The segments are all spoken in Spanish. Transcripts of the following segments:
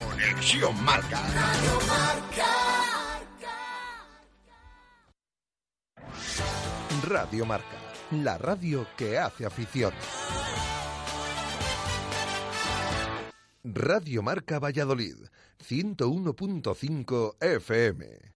Conexión Marca. Radio Marca, la radio que hace afición. Radio Marca Valladolid, 101.5 FM.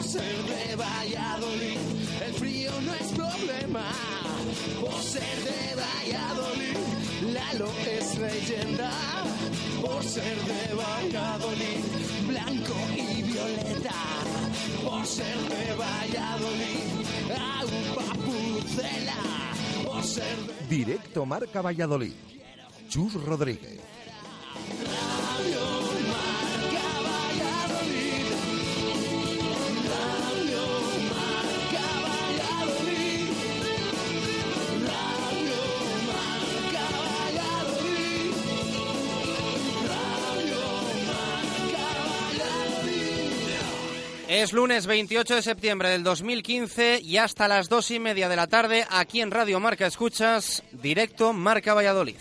Por ser de Valladolid, el frío no es problema. Por ser de Valladolid, Lalo es leyenda. Por ser de Valladolid, blanco y violeta. Por ser de Valladolid, agua pucela. Por ser de Directo Marca Valladolid. Chus Rodríguez. Radio Es lunes 28 de septiembre del 2015 y hasta las dos y media de la tarde aquí en Radio Marca Escuchas, directo Marca Valladolid.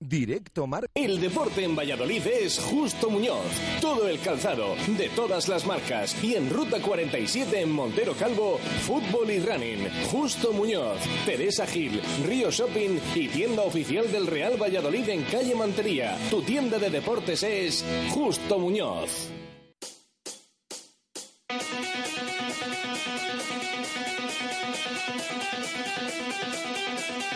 Directo Marca. El deporte en Valladolid es Justo Muñoz. Todo el calzado, de todas las marcas. Y en Ruta 47 en Montero Calvo, fútbol y running. Justo Muñoz, Teresa Gil, Río Shopping y tienda oficial del Real Valladolid en calle Mantería. Tu tienda de deportes es Justo Muñoz.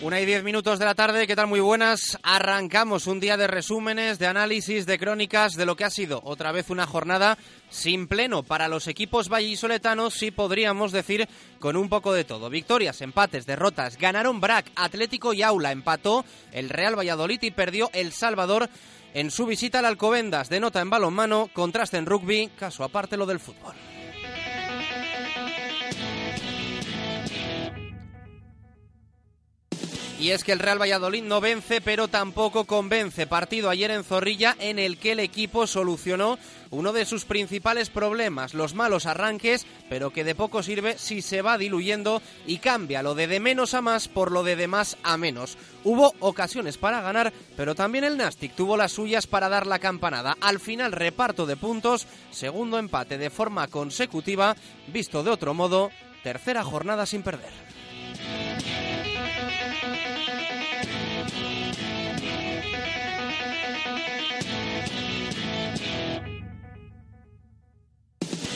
Una y diez minutos de la tarde, ¿qué tal? Muy buenas. Arrancamos un día de resúmenes, de análisis, de crónicas de lo que ha sido otra vez una jornada sin pleno para los equipos vallisoletanos, sí podríamos decir con un poco de todo. Victorias, empates, derrotas. Ganaron Brac, Atlético y Aula. Empató el Real Valladolid y perdió el Salvador en su visita al Alcobendas. De nota en balonmano, contraste en rugby, caso aparte lo del fútbol. Y es que el Real Valladolid no vence, pero tampoco convence. Partido ayer en Zorrilla en el que el equipo solucionó uno de sus principales problemas, los malos arranques, pero que de poco sirve si se va diluyendo y cambia lo de de menos a más por lo de de más a menos. Hubo ocasiones para ganar, pero también el Nastic tuvo las suyas para dar la campanada. Al final reparto de puntos, segundo empate de forma consecutiva, visto de otro modo, tercera jornada sin perder.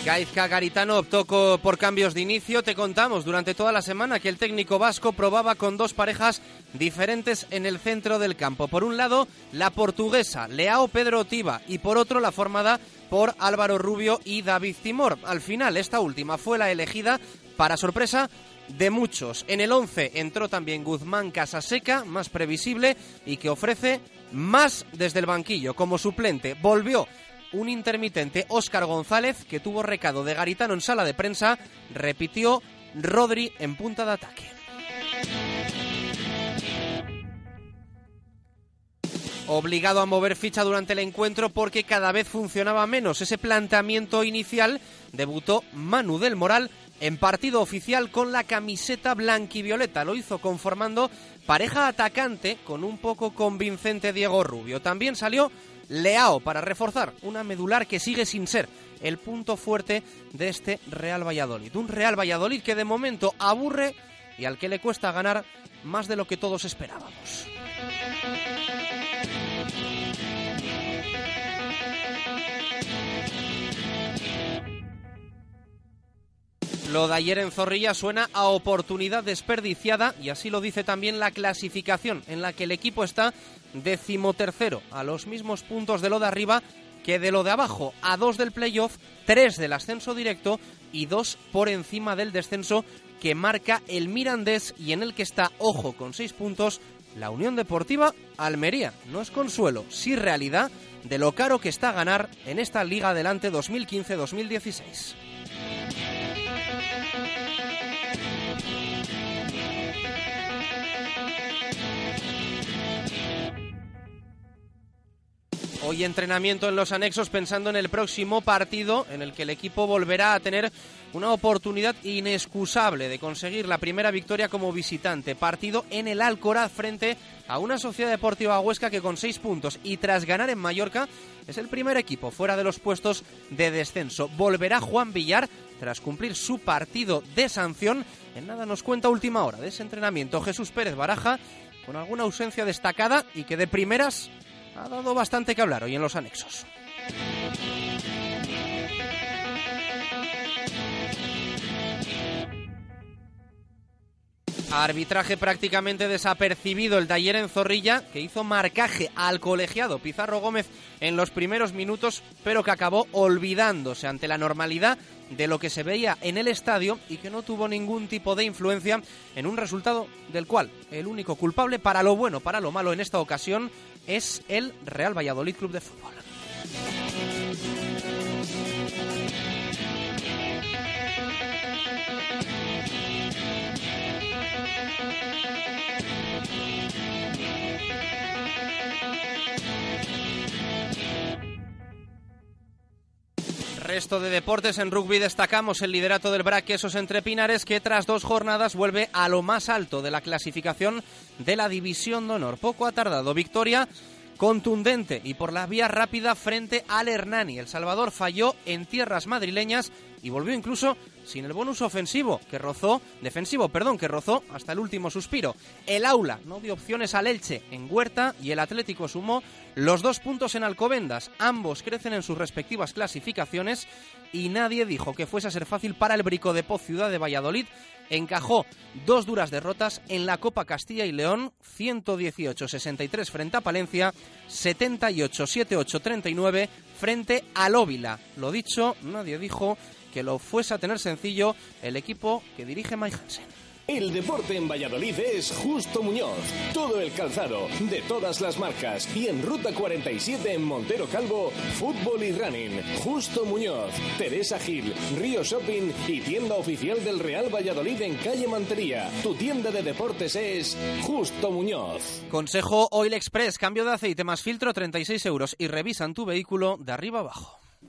Gaizka Garitano optó por cambios de inicio. Te contamos durante toda la semana que el técnico vasco probaba con dos parejas diferentes en el centro del campo. Por un lado, la portuguesa Leao Pedro Otiva y por otro la formada por Álvaro Rubio y David Timor. Al final, esta última fue la elegida para sorpresa de muchos. En el 11 entró también Guzmán Casaseca, más previsible y que ofrece más desde el banquillo. Como suplente volvió un intermitente Óscar González, que tuvo recado de Garitano en sala de prensa, repitió Rodri en punta de ataque. Obligado a mover ficha durante el encuentro porque cada vez funcionaba menos ese planteamiento inicial, debutó Manu del Moral en partido oficial con la camiseta blanquivioleta. Lo hizo conformando pareja atacante con un poco convincente Diego Rubio. También salió Leao para reforzar una medular que sigue sin ser el punto fuerte de este Real Valladolid. Un Real Valladolid que de momento aburre y al que le cuesta ganar más de lo que todos esperábamos. Lo de ayer en Zorrilla suena a oportunidad desperdiciada y así lo dice también la clasificación en la que el equipo está decimotercero, a los mismos puntos de lo de arriba que de lo de abajo, a dos del playoff, tres del ascenso directo y dos por encima del descenso que marca el Mirandés y en el que está, ojo, con seis puntos, la Unión Deportiva Almería. No es consuelo, sí realidad de lo caro que está ganar en esta Liga Adelante 2015-2016. Hoy entrenamiento en los anexos pensando en el próximo partido en el que el equipo volverá a tener una oportunidad inexcusable de conseguir la primera victoria como visitante. Partido en el Alcoraz frente a una Sociedad Deportiva Huesca que con seis puntos y tras ganar en Mallorca es el primer equipo fuera de los puestos de descenso. Volverá Juan Villar tras cumplir su partido de sanción. En nada nos cuenta última hora de ese entrenamiento Jesús Pérez Baraja con alguna ausencia destacada y que de primeras ha dado bastante que hablar hoy en los anexos. Arbitraje prácticamente desapercibido el ayer en Zorrilla, que hizo marcaje al colegiado Pizarro Gómez en los primeros minutos, pero que acabó olvidándose ante la normalidad de lo que se veía en el estadio y que no tuvo ningún tipo de influencia en un resultado del cual el único culpable para lo bueno, para lo malo en esta ocasión es el Real Valladolid Club de Fútbol. Resto de deportes en rugby destacamos el liderato del Braquesos entre Pinares que tras dos jornadas vuelve a lo más alto de la clasificación de la División de Honor. Poco ha tardado victoria contundente y por la vía rápida frente al Hernani. El Salvador falló en tierras madrileñas y volvió incluso sin el bonus ofensivo que rozó, defensivo, perdón, que rozó hasta el último suspiro. El Aula no dio opciones al Elche en Huerta y el Atlético sumó los dos puntos en Alcobendas. Ambos crecen en sus respectivas clasificaciones y nadie dijo que fuese a ser fácil para el Brico de Poz Ciudad de Valladolid. Encajó dos duras derrotas en la Copa Castilla y León, 118-63 frente a Palencia, 78-78-39 frente al Óvila. Lo dicho, nadie dijo que lo fuese a tener sencillo el equipo que dirige Mike Hansen. El deporte en Valladolid es Justo Muñoz. Todo el calzado, de todas las marcas. Y en Ruta 47 en Montero Calvo, fútbol y running. Justo Muñoz, Teresa Gil, Río Shopping y tienda oficial del Real Valladolid en calle Mantería. Tu tienda de deportes es Justo Muñoz. Consejo Oil Express, cambio de aceite más filtro 36 euros y revisan tu vehículo de arriba abajo.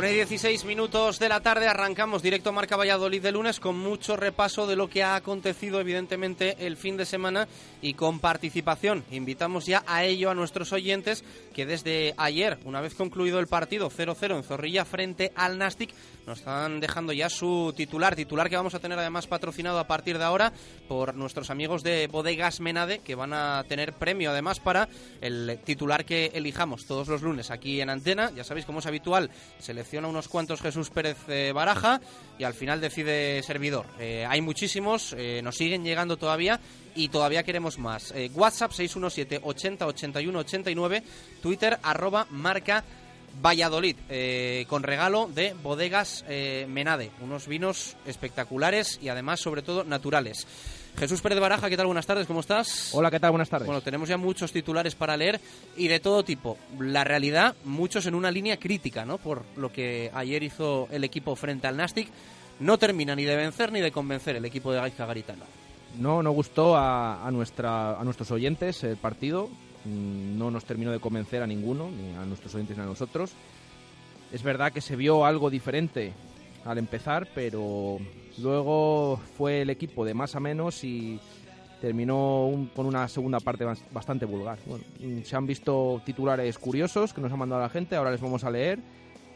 Una y 16 minutos de la tarde arrancamos directo Marca Valladolid de lunes con mucho repaso de lo que ha acontecido evidentemente el fin de semana y con participación. Invitamos ya a ello a nuestros oyentes que desde ayer, una vez concluido el partido 0-0 en Zorrilla frente al Nastic, nos están dejando ya su titular, titular que vamos a tener además patrocinado a partir de ahora por nuestros amigos de Bodegas Menade que van a tener premio además para el titular que elijamos todos los lunes aquí en Antena. Ya sabéis, como es habitual, selecciona unos cuantos Jesús Pérez eh, Baraja y al final decide servidor. Eh, hay muchísimos, eh, nos siguen llegando todavía y todavía queremos más. WhatsApp 617 80 81 89, Twitter arroba marca Valladolid, con regalo de bodegas Menade, unos vinos espectaculares y además sobre todo naturales. Jesús Pérez Baraja, ¿qué tal? Buenas tardes, ¿cómo estás? Hola, ¿qué tal? Buenas tardes. Bueno, tenemos ya muchos titulares para leer y de todo tipo. La realidad, muchos en una línea crítica, ¿no? Por lo que ayer hizo el equipo frente al Nastic. No termina ni de vencer ni de convencer el equipo de Gaizka Garitano. No, no gustó a, nuestra, a nuestros oyentes el partido. Mm, no nos terminó de convencer a ninguno, ni a nuestros oyentes ni a nosotros. Es verdad que se vio algo diferente al empezar, pero luego fue el equipo de más a menos y terminó con una segunda parte bastante vulgar. Bueno, mm, se han visto titulares curiosos que nos ha mandado la gente, ahora les vamos a leer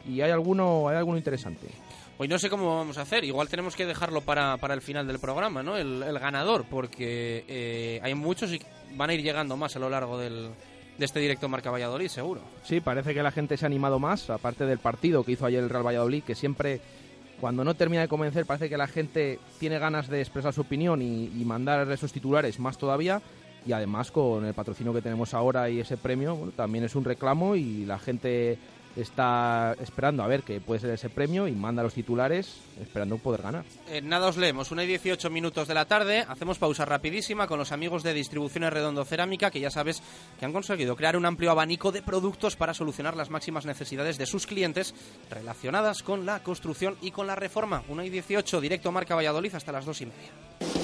y hay alguno, hay alguno interesante. Hoy no sé cómo vamos a hacer, igual tenemos que dejarlo para, para el final del programa, ¿no? El, ganador, porque eh, hay muchos y van a ir llegando más a lo largo del, de este directo Marca Valladolid, seguro. Sí, parece que la gente se ha animado más, aparte del partido que hizo ayer el Real Valladolid, que siempre cuando no termina de convencer parece que la gente tiene ganas de expresar su opinión y, mandar esos titulares más todavía y además con el patrocinio que tenemos ahora y ese premio también es un reclamo y la gente está esperando a ver qué puede ser ese premio y manda los titulares esperando poder ganar. Eh, nada os leemos, una y 18 minutos de la tarde, hacemos pausa rapidísima con los amigos de Distribuciones Redondo Cerámica que ya sabes que han conseguido crear un amplio abanico de productos para solucionar las máximas necesidades de sus clientes relacionadas con la construcción y con la reforma. Una y 18, directo a Marca Valladolid hasta las dos y media.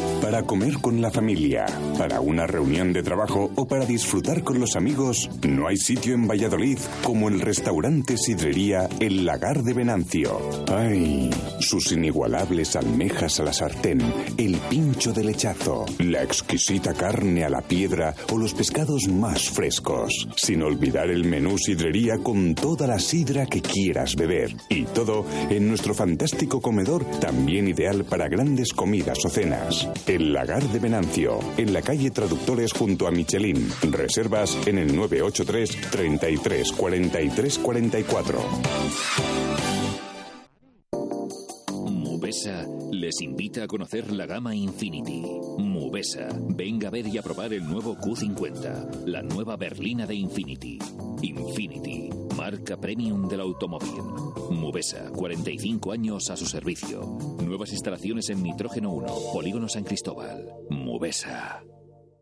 Para comer con la familia, para una reunión de trabajo o para disfrutar con los amigos, no hay sitio en Valladolid como el restaurante Sidrería El Lagar de Venancio. ¡Ay! Sus inigualables almejas a la sartén, el pincho de lechazo, la exquisita carne a la piedra o los pescados más frescos. Sin olvidar el menú Sidrería con toda la sidra que quieras beber. Y todo en nuestro fantástico comedor, también ideal para grandes comidas o cenas. El Lagar de Venancio, en la calle Traductores junto a Michelin. Reservas en el 983 33 43 44. Mubesa les invita a conocer la gama Infinity. Mubesa, venga a ver y a probar el nuevo Q50, la nueva berlina de Infinity. Infinity, marca premium del automóvil. Mubesa, 45 años a su servicio. Nuevas instalaciones en Nitrógeno 1, Polígono San Cristóbal. Mubesa.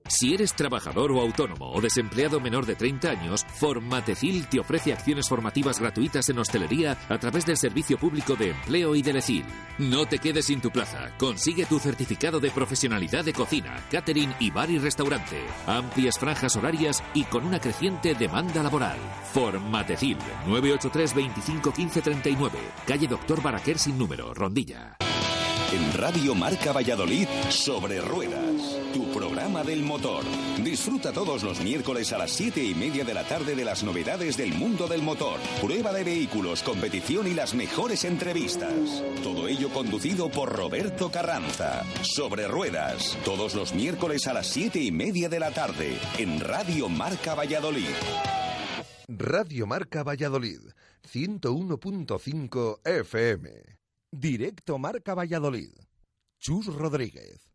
Si eres trabajador o autónomo o desempleado menor de 30 años, Formatecil te ofrece acciones formativas gratuitas en hostelería a través del Servicio Público de Empleo y de Lecil. No te quedes sin tu plaza. Consigue tu certificado de profesionalidad de cocina, catering y bar y restaurante. Amplias franjas horarias y con una creciente demanda laboral. Formatecil 983 25 15 39, calle Doctor Baraquer sin número, Rondilla. En Radio Marca Valladolid, sobre ruedas, tu programa del motor. Disfruta todos los miércoles a las 7 y media de la tarde de las novedades del mundo del motor, prueba de vehículos, competición y las mejores entrevistas. Todo ello conducido por Roberto Carranza. Sobre ruedas, todos los miércoles a las 7 y media de la tarde, en Radio Marca Valladolid. Radio Marca Valladolid, 101.5 FM. Directo Marca Valladolid. Chus Rodríguez.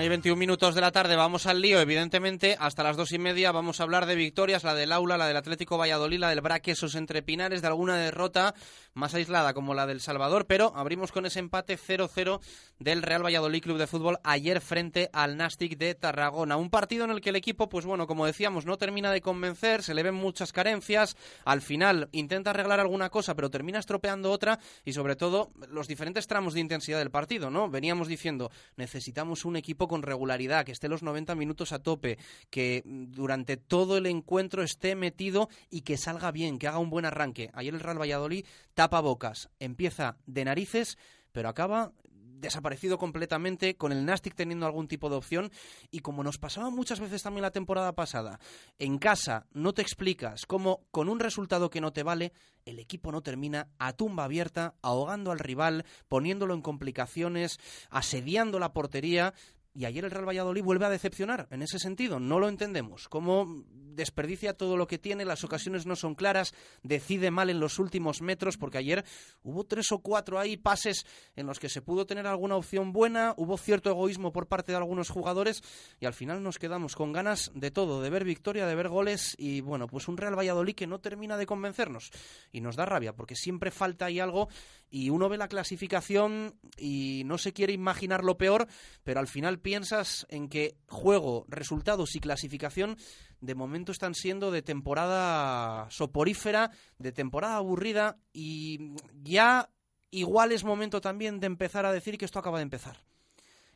Una y 21 minutos de la tarde, vamos al lío, evidentemente. Hasta las dos y media vamos a hablar de victorias, la del Aula, la del Atlético Valladolid, la del Braquesos entre Pinares, de alguna derrota más aislada como la del Salvador, pero abrimos con ese empate 0-0 del Real Valladolid Club de Fútbol ayer frente al Nastic de Tarragona. Un partido en el que el equipo, pues bueno, como decíamos, no termina de convencer, se le ven muchas carencias, al final intenta arreglar alguna cosa, pero termina estropeando otra y sobre todo los diferentes tramos de intensidad del partido, ¿no? Veníamos diciendo, necesitamos un equipo con regularidad, que esté los 90 minutos a tope, que durante todo el encuentro esté metido y que salga bien, que haga un buen arranque. Ayer el Real Valladolid tapa bocas, empieza de narices, pero acaba desaparecido completamente, con el Nastic teniendo algún tipo de opción. Y como nos pasaba muchas veces también la temporada pasada, en casa no te explicas cómo con un resultado que no te vale, el equipo no termina a tumba abierta, ahogando al rival, poniéndolo en complicaciones, asediando la portería, y ayer el Real Valladolid vuelve a decepcionar en ese sentido. No lo entendemos. Cómo desperdicia todo lo que tiene, las ocasiones no son claras, decide mal en los últimos metros, porque ayer hubo tres o cuatro ahí pases en los que se pudo tener alguna opción buena, hubo cierto egoísmo por parte de algunos jugadores y al final nos quedamos con ganas de todo, de ver victoria, de ver goles y bueno, pues un Real Valladolid que no termina de convencernos y nos da rabia porque siempre falta ahí algo y uno ve la clasificación y no se quiere imaginar lo peor, pero al final piensas en que juego, resultados y clasificación de momento están siendo de temporada soporífera, de temporada aburrida y ya igual es momento también de empezar a decir que esto acaba de empezar.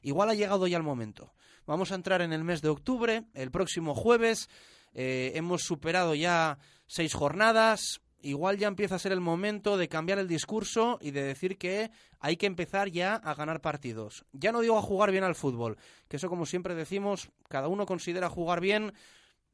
Igual ha llegado ya el momento. Vamos a entrar en el mes de octubre, el próximo jueves. Eh, hemos superado ya seis jornadas. Igual ya empieza a ser el momento de cambiar el discurso y de decir que hay que empezar ya a ganar partidos. Ya no digo a jugar bien al fútbol, que eso como siempre decimos, cada uno considera jugar bien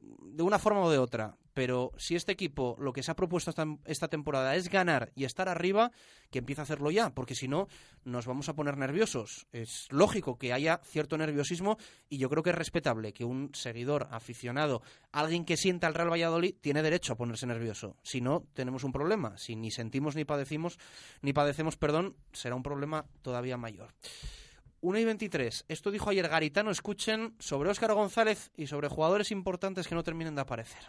de una forma o de otra, pero si este equipo lo que se ha propuesto esta, temporada es ganar y estar arriba, que empiece a hacerlo ya, porque si no nos vamos a poner nerviosos. Es lógico que haya cierto nerviosismo y yo creo que es respetable que un seguidor aficionado, alguien que sienta al Real Valladolid, tiene derecho a ponerse nervioso. Si no, tenemos un problema. Si ni sentimos ni padecimos, ni padecemos, perdón, será un problema todavía mayor. 1 y 23. Esto dijo ayer Garitano. Escuchen sobre Óscar González y sobre jugadores importantes que no terminen de aparecer.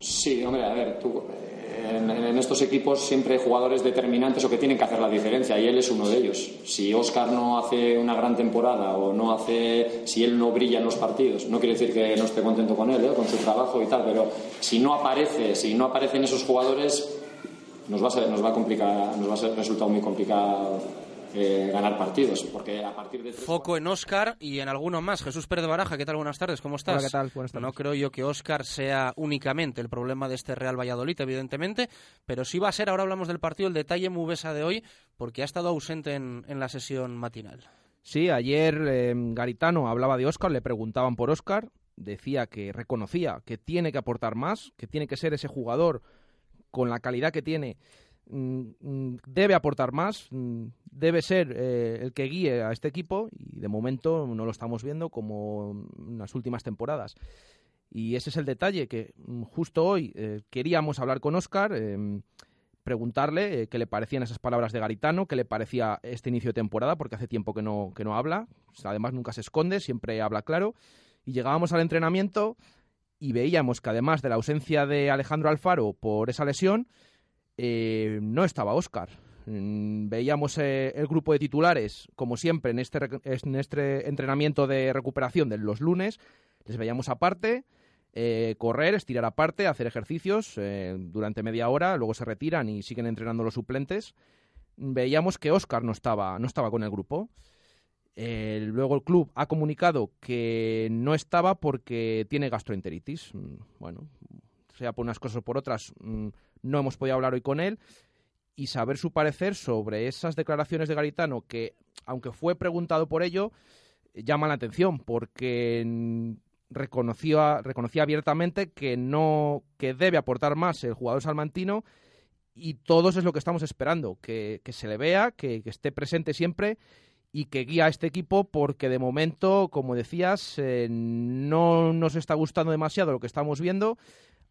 Sí, hombre, a ver, tú, en, estos equipos siempre hay jugadores determinantes o que tienen que hacer la diferencia y él es uno de ellos. Si Óscar no hace una gran temporada o no hace, si él no brilla en los partidos, no quiere decir que no esté contento con él, ¿eh? con su trabajo y tal, pero si no aparece, si no aparecen esos jugadores, nos va a, ser, nos va a complicar, nos va a ser resultado muy complicado eh, ganar partidos, porque a partir de... Foco en Oscar y en alguno más. Jesús Pérez de Baraja, ¿qué tal? Buenas tardes, ¿cómo estás? Hola, ¿qué tal? Buenas tardes. No creo yo que Oscar sea únicamente el problema de este Real Valladolid, evidentemente, pero sí va a ser, ahora hablamos del partido, el detalle Mubesa de hoy, porque ha estado ausente en, la sesión matinal. Sí, ayer eh, Garitano hablaba de Oscar, le preguntaban por Oscar, decía que reconocía que tiene que aportar más, que tiene que ser ese jugador con la calidad que tiene debe aportar más, mm, debe ser eh, el que guíe a este equipo y de momento no lo estamos viendo como en las últimas temporadas. Y ese es el detalle, que justo hoy eh, queríamos hablar con Oscar, em, preguntarle eh, qué le parecían esas palabras de Garitano, qué le parecía este inicio de temporada, porque hace tiempo que no, que no habla, además nunca se esconde, siempre habla claro. Y llegábamos al entrenamiento y veíamos que además de la ausencia de Alejandro Alfaro por esa lesión, eh, no estaba Oscar. Mm, veíamos eh, el grupo de titulares, como siempre, en este, en este entrenamiento de recuperación de los lunes. Les veíamos aparte, eh, correr, estirar aparte, hacer ejercicios durante media hora, luego se retiran y siguen entrenando los suplentes. Veíamos que Oscar no estaba, no estaba con el grupo. luego el club ha comunicado que no estaba porque tiene gastroenteritis. Mm, bueno, sea por unas cosas o por otras, mm, no hemos podido hablar hoy con él y saber su parecer sobre esas declaraciones de Garitano que, aunque fue preguntado por ello, llama la atención porque reconocía, reconocía abiertamente que no que debe aportar más el jugador salmantino y todos es lo que estamos esperando, que, se le vea, que, esté presente siempre y que guía a este equipo porque de momento, como decías, eh, no nos está gustando demasiado lo que estamos viendo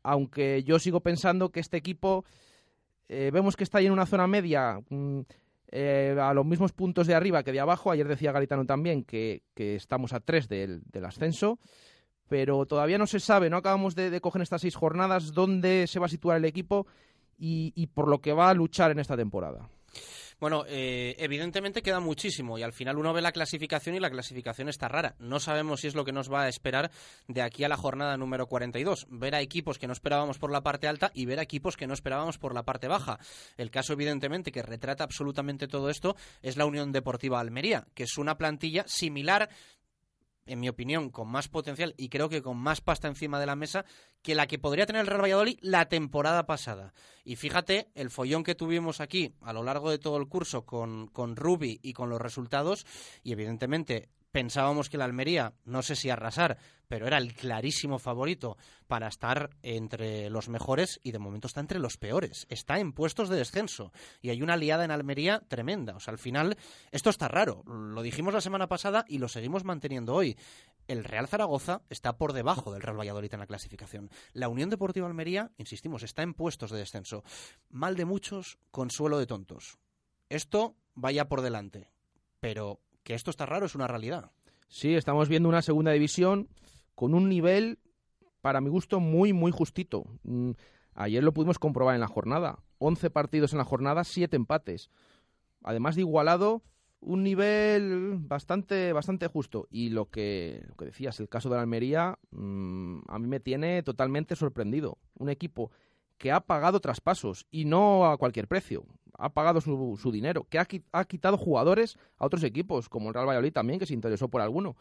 aunque yo sigo pensando que este equipo eh, vemos que está ahí en una zona media, mm, eh, a los mismos puntos de arriba que de abajo. Ayer decía Garitano también que, que estamos a tres del, del ascenso pero todavía no se sabe, no acabamos de, de coger estas seis jornadas dónde se va a situar el equipo y, y por lo que va a luchar en esta temporada. Bueno, eh, evidentemente queda muchísimo y al final uno ve la clasificación y la clasificación está rara. No sabemos si es lo que nos va a esperar de aquí a la jornada número 42. Ver a equipos que no esperábamos por la parte alta y ver a equipos que no esperábamos por la parte baja. El caso, evidentemente, que retrata absolutamente todo esto es la Unión Deportiva Almería, que es una plantilla similar en mi opinión, con más potencial y creo que con más pasta encima de la mesa que la que podría tener el Real Valladolid la temporada pasada. Y fíjate el follón que tuvimos aquí a lo largo de todo el curso con, con Rubi y con los resultados, y evidentemente pensábamos que la Almería, no sé si arrasar, pero era el clarísimo favorito para estar entre los mejores y de momento está entre los peores. Está en puestos de descenso y hay una liada en Almería tremenda. O sea, al final esto está raro. Lo dijimos la semana pasada y lo seguimos manteniendo hoy. El Real Zaragoza está por debajo del Real Valladolid en la clasificación. La Unión Deportiva Almería, insistimos, está en puestos de descenso. Mal de muchos, consuelo de tontos. Esto vaya por delante. Pero que esto está raro es una realidad. Sí, estamos viendo una segunda división con un nivel, para mi gusto, muy, muy justito. Mm, ayer lo pudimos comprobar en la jornada. 11 partidos en la jornada, 7 empates. Además de igualado, un nivel bastante, bastante justo. Y lo que, lo que decías, el caso de la Almería, mmm, a mí me tiene totalmente sorprendido. Un equipo que ha pagado traspasos y no a cualquier precio ha pagado su, su dinero, que ha, quitado jugadores a otros equipos, como el Real Valladolid también, que se interesó por alguno.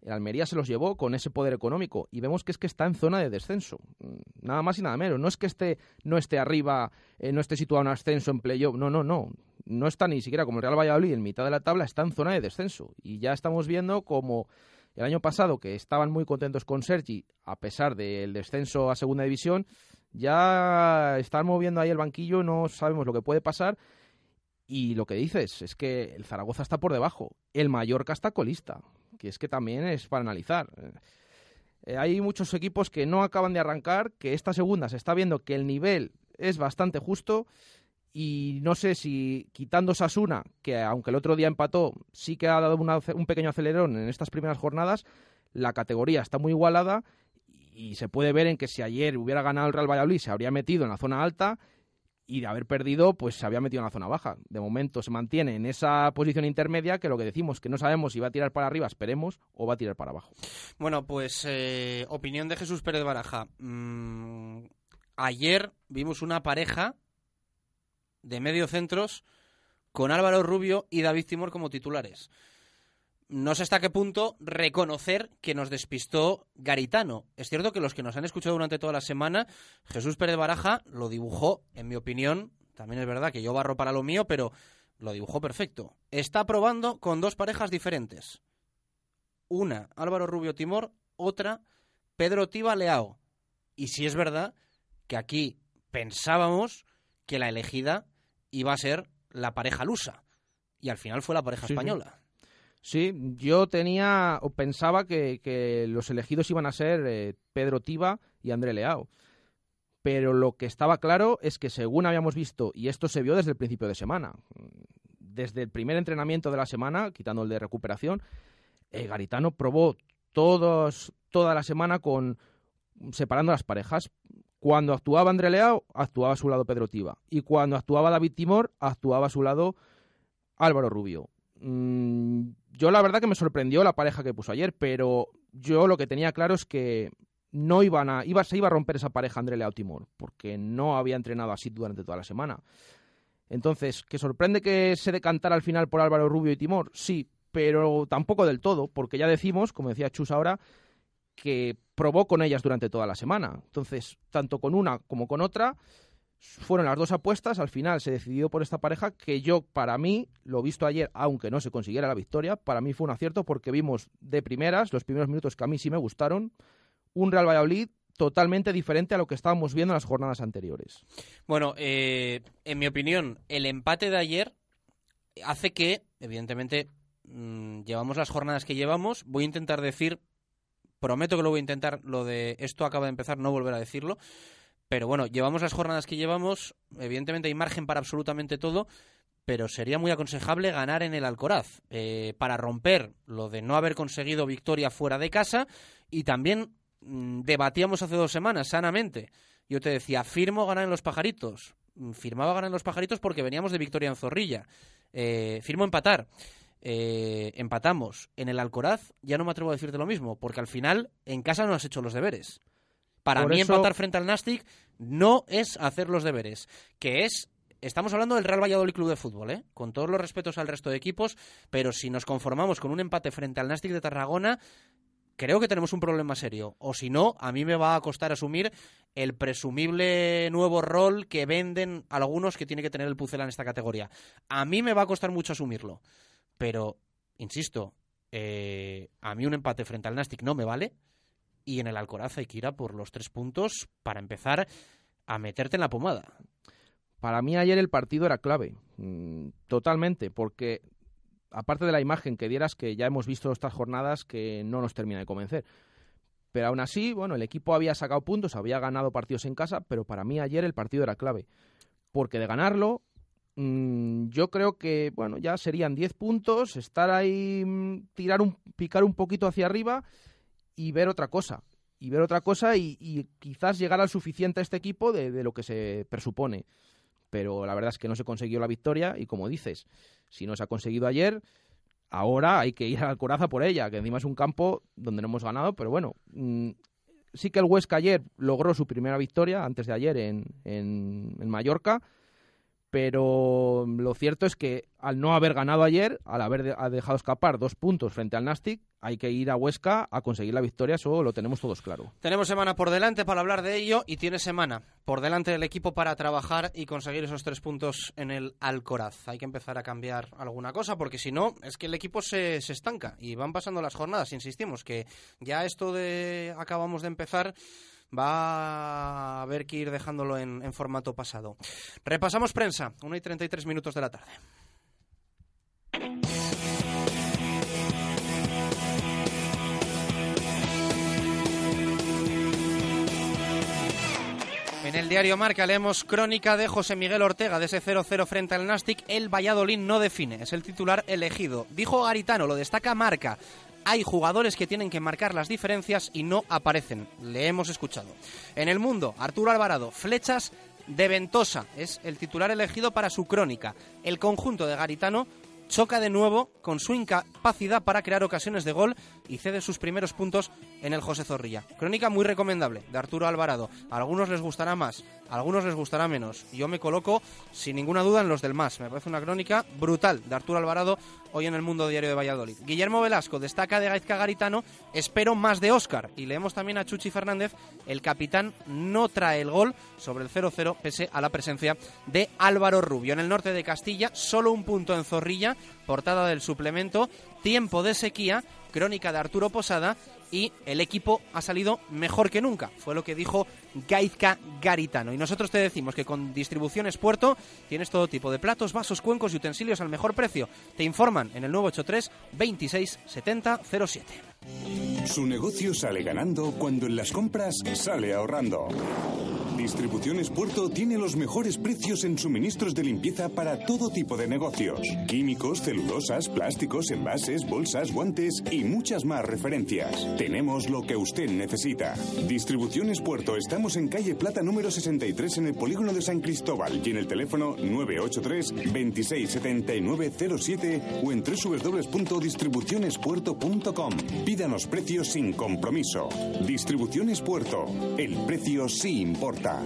El Almería se los llevó con ese poder económico y vemos que es que está en zona de descenso. Nada más y nada menos. No es que esté, no esté arriba, eh, no esté situado en ascenso, en playoff. No, no, no. No está ni siquiera como el Real Valladolid en mitad de la tabla, está en zona de descenso. Y ya estamos viendo como el año pasado, que estaban muy contentos con Sergi, a pesar del descenso a segunda división, ya están moviendo ahí el banquillo, no sabemos lo que puede pasar. Y lo que dices es que el Zaragoza está por debajo, el Mallorca está colista, que es que también es para analizar. Eh, hay muchos equipos que no acaban de arrancar, que esta segunda se está viendo que el nivel es bastante justo y no sé si quitando Sasuna, que aunque el otro día empató, sí que ha dado un pequeño acelerón en estas primeras jornadas, la categoría está muy igualada y se puede ver en que si ayer hubiera ganado el Real Valladolid se habría metido en la zona alta y de haber perdido pues se había metido en la zona baja. De momento se mantiene en esa posición intermedia que lo que decimos que no sabemos si va a tirar para arriba, esperemos, o va a tirar para abajo. Bueno, pues eh, opinión de Jesús Pérez Baraja. Mm, ayer vimos una pareja de medio centros con Álvaro Rubio y David Timor como titulares no sé hasta qué punto reconocer que nos despistó Garitano. Es cierto que los que nos han escuchado durante toda la semana, Jesús Pérez Baraja lo dibujó, en mi opinión, también es verdad que yo barro para lo mío, pero lo dibujó perfecto. Está probando con dos parejas diferentes. Una, Álvaro Rubio Timor, otra, Pedro Tiba Leao. Y si es verdad que aquí pensábamos que la elegida iba a ser la pareja lusa. Y al final fue la pareja sí, española. Sí. Sí, yo tenía o pensaba que, que los elegidos iban a ser eh, Pedro Tiba y André Leao. Pero lo que estaba claro es que según habíamos visto, y esto se vio desde el principio de semana, desde el primer entrenamiento de la semana, quitando el de recuperación, eh, Garitano probó todos, toda la semana con separando las parejas. Cuando actuaba André Leao, actuaba a su lado Pedro Tiba. Y cuando actuaba David Timor, actuaba a su lado Álvaro Rubio. Mm, yo la verdad que me sorprendió la pareja que puso ayer, pero yo lo que tenía claro es que no iban a, iba, se iba a romper esa pareja André Leao Timor, porque no había entrenado así durante toda la semana. Entonces, ¿que sorprende que se decantara al final por Álvaro Rubio y Timor? Sí, pero tampoco del todo, porque ya decimos, como decía Chus ahora, que probó con ellas durante toda la semana. Entonces, tanto con una como con otra, fueron las dos apuestas, al final se decidió por esta pareja que yo, para mí, lo visto ayer, aunque no se consiguiera la victoria, para mí fue un acierto porque vimos de primeras, los primeros minutos que a mí sí me gustaron, un Real Valladolid totalmente diferente a lo que estábamos viendo en las jornadas anteriores. Bueno, eh, en mi opinión, el empate de ayer hace que, evidentemente, mmm, llevamos las jornadas que llevamos, voy a intentar decir, prometo que lo voy a intentar, lo de esto acaba de empezar, no volver a decirlo, pero bueno, llevamos las jornadas que llevamos, evidentemente hay margen para absolutamente todo, pero sería muy aconsejable ganar en el Alcoraz eh, para romper lo de no haber conseguido victoria fuera de casa y también mm, debatíamos hace dos semanas sanamente. Yo te decía, firmo ganar en los pajaritos. Mm, Firmaba ganar en los pajaritos porque veníamos de victoria en Zorrilla. Eh, firmo empatar. Eh, empatamos. En el Alcoraz ya no me atrevo a decirte lo mismo, porque al final en casa no has hecho los deberes. Para Por mí eso- empatar frente al Nastic no es hacer los deberes, que es estamos hablando del Real Valladolid Club de Fútbol, ¿eh? con todos los respetos al resto de equipos, pero si nos conformamos con un empate frente al Nastic de Tarragona, creo que tenemos un problema serio. O si no, a mí me va a costar asumir el presumible nuevo rol que venden algunos que tiene que tener el Pucela en esta categoría. A mí me va a costar mucho asumirlo. Pero, insisto, eh, a mí un empate frente al Nastic no me vale. Y en el Alcoraz hay que ir a por los tres puntos para empezar a meterte en la pomada. Para mí ayer el partido era clave, mm, totalmente, porque aparte de la imagen que dieras, que ya hemos visto estas jornadas que no nos termina de convencer. Pero aún así, bueno, el equipo había sacado puntos, había ganado partidos en casa, pero para mí ayer el partido era clave. Porque de ganarlo, mm, yo creo que, bueno, ya serían 10 puntos, estar ahí, mm, tirar un, picar un poquito hacia arriba y ver otra cosa. Y ver otra cosa y, quizás llegar al suficiente a este equipo de, lo que se presupone pero la verdad es que no se consiguió la victoria y como dices, si no se ha conseguido ayer, ahora hay que ir al Coraza por ella, que encima es un campo donde no hemos ganado, pero bueno, mm, sí que el Huesca ayer logró su primera victoria antes de ayer en, en Mallorca, pero lo cierto es que al no haber ganado ayer, al haber de- ha dejado escapar dos puntos frente al Nastic, hay que ir a Huesca a conseguir la victoria, eso lo tenemos todos claro. Tenemos semana por delante para hablar de ello y tiene semana por delante del equipo para trabajar y conseguir esos tres puntos en el Alcoraz. Hay que empezar a cambiar alguna cosa porque si no es que el equipo se, se estanca y van pasando las jornadas. Insistimos que ya esto de acabamos de empezar va a haber que ir dejándolo en, formato pasado. Repasamos prensa, 1 y 33 minutos de la tarde. En el diario Marca leemos crónica de José Miguel Ortega de ese 0-0 frente al Nastic. El Valladolid no define, es el titular elegido. Dijo Garitano, lo destaca Marca. Hay jugadores que tienen que marcar las diferencias y no aparecen. Le hemos escuchado. En el mundo, Arturo Alvarado, flechas de Ventosa. Es el titular elegido para su crónica. El conjunto de Garitano choca de nuevo con su incapacidad para crear ocasiones de gol y cede sus primeros puntos en el José Zorrilla. Crónica muy recomendable de Arturo Alvarado. A algunos les gustará más, a algunos les gustará menos. Yo me coloco sin ninguna duda en los del más. Me parece una crónica brutal de Arturo Alvarado hoy en el Mundo Diario de Valladolid. Guillermo Velasco destaca de Gaizka Garitano, espero más de Óscar. Y leemos también a Chuchi Fernández, el capitán no trae el gol sobre el 0-0 pese a la presencia de Álvaro Rubio. En el norte de Castilla, solo un punto en Zorrilla, portada del suplemento, tiempo de sequía, crónica de Arturo Posada y el equipo ha salido mejor que nunca. Fue lo que dijo Gaizka Garitano. Y nosotros te decimos que con Distribuciones Puerto tienes todo tipo de platos, vasos, cuencos y utensilios al mejor precio. Te informan en el 983 26 70 07. Su negocio sale ganando cuando en las compras sale ahorrando. Distribuciones Puerto tiene los mejores precios en suministros de limpieza para todo tipo de negocios. Químicos, celulosas, plásticos, envases, bolsas, guantes y muchas más referencias. Tenemos lo que usted necesita. Distribuciones Puerto, estamos en calle Plata número 63 en el polígono de San Cristóbal y en el teléfono 983 267907 o en www.distribucionespuerto.com. Pídanos precios sin compromiso. Distribuciones Puerto. El precio sí importa.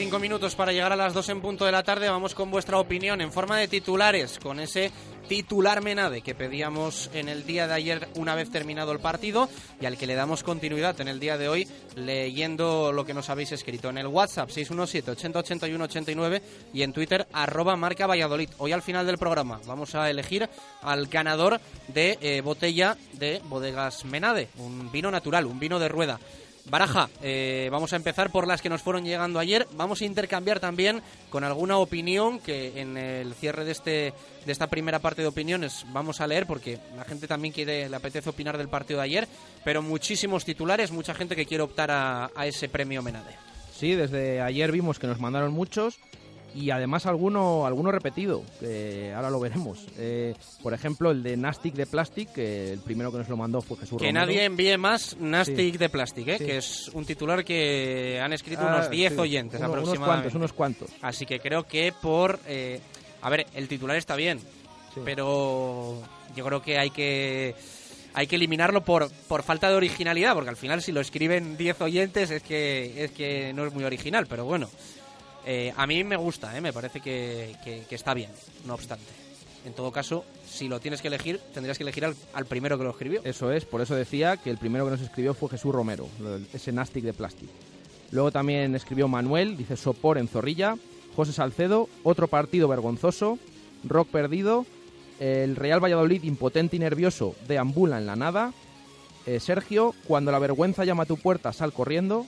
45 minutos para llegar a las 2 en punto de la tarde. Vamos con vuestra opinión en forma de titulares, con ese titular Menade que pedíamos en el día de ayer una vez terminado el partido y al que le damos continuidad en el día de hoy leyendo lo que nos habéis escrito en el WhatsApp 617 80 81 89 y en Twitter arroba marca Valladolid. Hoy al final del programa vamos a elegir al ganador de eh, botella de bodegas Menade, un vino natural, un vino de rueda. Baraja, eh, vamos a empezar por las que nos fueron llegando ayer. Vamos a intercambiar también con alguna opinión que en el cierre de este de esta primera parte de opiniones vamos a leer porque la gente también quiere le apetece opinar del partido de ayer, pero muchísimos titulares, mucha gente que quiere optar a, ese premio Menade. Sí, desde ayer vimos que nos mandaron muchos y además alguno, alguno repetido, que ahora lo veremos. Eh, por ejemplo, el de Nastic de Plastic, que el primero que nos lo mandó fue Jesús Que Romero. nadie envíe más Nastic Sí. de Plastic, ¿eh? Sí. que es un titular que han escrito Ah, unos 10 sí. oyentes Uno- unos aproximadamente. cuantos, unos cuantos. Así que creo que por... eh, a ver, el titular está bien, pero yo creo que hay que... Hay que eliminarlo por, por falta de originalidad, porque al final si lo escriben 10 oyentes es que, es que no es muy original, pero bueno. Eh, a mí me gusta, ¿eh? me parece que, está bien, no obstante. En todo caso, si lo tienes que elegir, tendrías que elegir al, primero que lo escribió. Eso es, por eso decía que el primero que nos escribió fue Jesús Romero, ese Nastic de Plastic. Luego también escribió Manuel, dice Sopor en Zorrilla, José Salcedo, otro partido vergonzoso, Rock perdido, el Real Valladolid impotente y nervioso deambula en la nada, eh, Sergio, cuando la vergüenza llama a tu puerta, sal corriendo,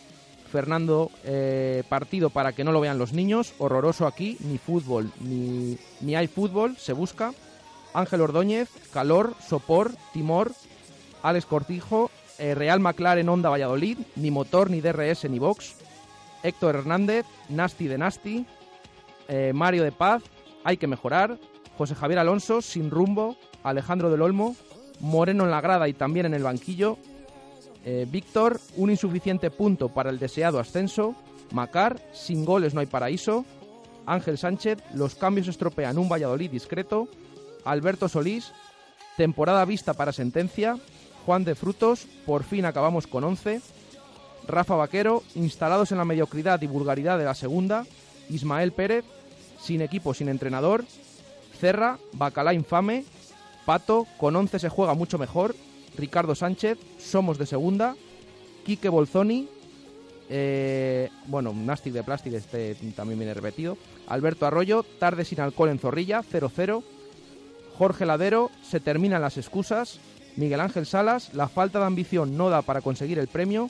Fernando, eh, partido para que no lo vean los niños, horroroso aquí, ni fútbol, ni, ni hay fútbol, se busca, Ángel Ordóñez, Calor, Sopor, Timor, Alex Cortijo, eh, Real McLaren Honda Valladolid, ni motor, ni DRS, ni box, Héctor Hernández, Nasty de Nasty, eh, Mario de Paz, hay que mejorar, José Javier Alonso, sin rumbo, Alejandro del Olmo, Moreno en la grada y también en el banquillo, eh, Víctor, un insuficiente punto para el deseado ascenso, Macar, sin goles no hay paraíso, Ángel Sánchez, los cambios estropean un Valladolid discreto, Alberto Solís, temporada vista para sentencia, Juan de Frutos, por fin acabamos con 11, Rafa Vaquero, instalados en la mediocridad y vulgaridad de la segunda, Ismael Pérez, sin equipo, sin entrenador, Cerra, Bacalá infame, Pato, con 11 se juega mucho mejor, Ricardo Sánchez, somos de segunda, Quique Bolzoni, eh, bueno, Nastic de Plastic, este también viene repetido, Alberto Arroyo, tarde sin alcohol en Zorrilla, 0-0, Jorge Ladero, se terminan las excusas, Miguel Ángel Salas, la falta de ambición no da para conseguir el premio,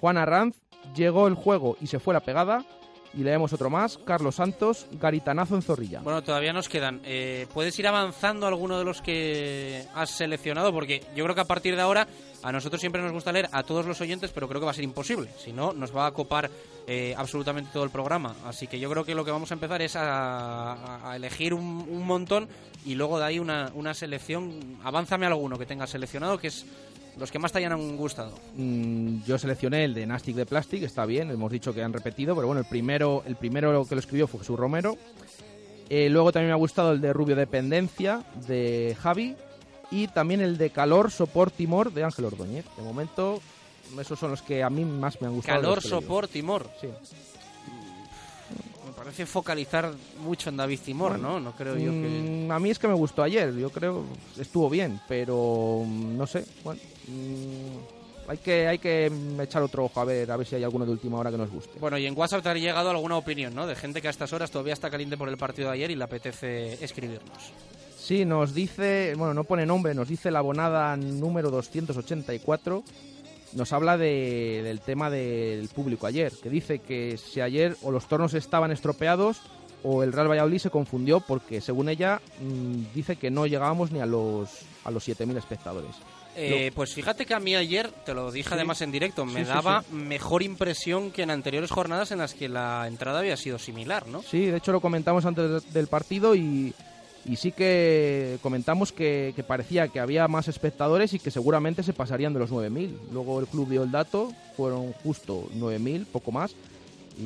Juan Arranz, llegó el juego y se fue la pegada, y leemos otro más, Carlos Santos, Garitanazo en Zorrilla. Bueno, todavía nos quedan. Eh, ¿Puedes ir avanzando alguno de los que has seleccionado? Porque yo creo que a partir de ahora a nosotros siempre nos gusta leer a todos los oyentes, pero creo que va a ser imposible. Si no, nos va a copar eh, absolutamente todo el programa. Así que yo creo que lo que vamos a empezar es a, a- elegir un, un montón y luego de ahí una, una selección. Avánzame alguno que tengas seleccionado, que es los que más te hayan gustado. Mm, yo seleccioné el de Nastic de Plastic, está bien, hemos dicho que han repetido, pero bueno, el primero, el primero que lo escribió fue Jesús Romero. Eh, luego también me ha gustado el de Rubio Dependencia de Javi y también el de Calor, Sopor, Timor de Ángel Ordóñez. De momento, esos son los que a mí más me han gustado. Calor, sopor, timor. Sí. Parece focalizar mucho en David Timor, ¿no? No creo yo que... Mm, A mí es que me gustó ayer, yo creo estuvo bien, pero mm, no sé, bueno, mm, hay que hay que echar otro ojo a ver a ver si hay alguno de última hora que nos guste. Bueno, y en WhatsApp te ha llegado alguna opinión, ¿no? De gente que a estas horas todavía está caliente por el partido de ayer y le apetece escribirnos. Sí, nos dice, bueno, no pone nombre, nos dice la abonada número 284, nos habla de- del tema del público ayer, que dice que si ayer o los tornos estaban estropeados o el Real Valladolid se confundió porque según ella mm, dice que no llegábamos ni a los a los 7000 espectadores. Eh, pues fíjate que a mí ayer, te lo dije Sí. además en directo, me Sí, daba sí. mejor impresión que en anteriores jornadas en las que la entrada había sido similar, ¿no? Sí, de hecho lo comentamos antes de- del partido y, y sí que comentamos que, que parecía que había más espectadores y que seguramente se pasarían de los 9.000. Luego el club dio el dato, fueron justo 9.000, poco más.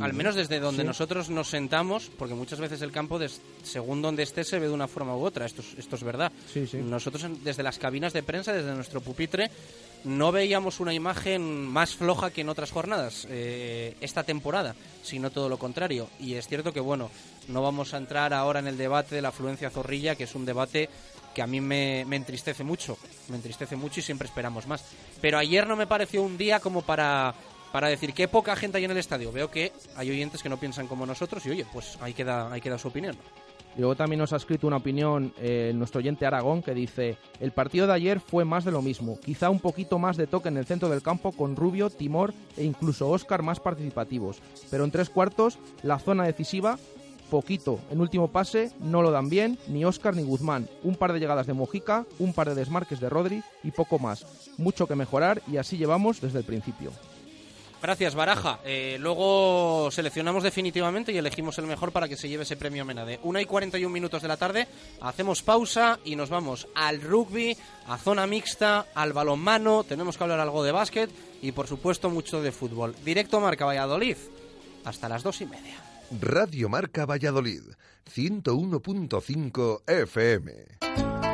Al menos desde donde sí. nosotros nos sentamos, porque muchas veces el campo, des- según donde esté, se ve de una forma u otra. Esto es, esto es verdad. Sí, sí. Nosotros, en- desde las cabinas de prensa, desde nuestro pupitre, no veíamos una imagen más floja que en otras jornadas eh, esta temporada, sino todo lo contrario. Y es cierto que, bueno, no vamos a entrar ahora en el debate de la afluencia zorrilla, que es un debate que a mí me, me entristece mucho. Me entristece mucho y siempre esperamos más. Pero ayer no me pareció un día como para para decir qué poca gente hay en el estadio. Veo que hay oyentes que no piensan como nosotros y oye, pues ahí queda, ahí su opinión. Luego también nos ha escrito una opinión eh, nuestro oyente Aragón que dice, el partido de ayer fue más de lo mismo, quizá un poquito más de toque en el centro del campo con Rubio, Timor e incluso Oscar más participativos, pero en tres cuartos la zona decisiva poquito. En último pase no lo dan bien ni Oscar ni Guzmán. Un par de llegadas de Mojica, un par de desmarques de Rodri y poco más. Mucho que mejorar y así llevamos desde el principio. Gracias, Baraja. Eh, luego seleccionamos definitivamente y elegimos el mejor para que se lleve ese premio Menade. Una y 41 minutos de la tarde, hacemos pausa y nos vamos al rugby, a zona mixta, al balonmano. Tenemos que hablar algo de básquet y, por supuesto, mucho de fútbol. Directo Marca Valladolid, hasta las dos y media. Radio Marca Valladolid, 101.5 FM.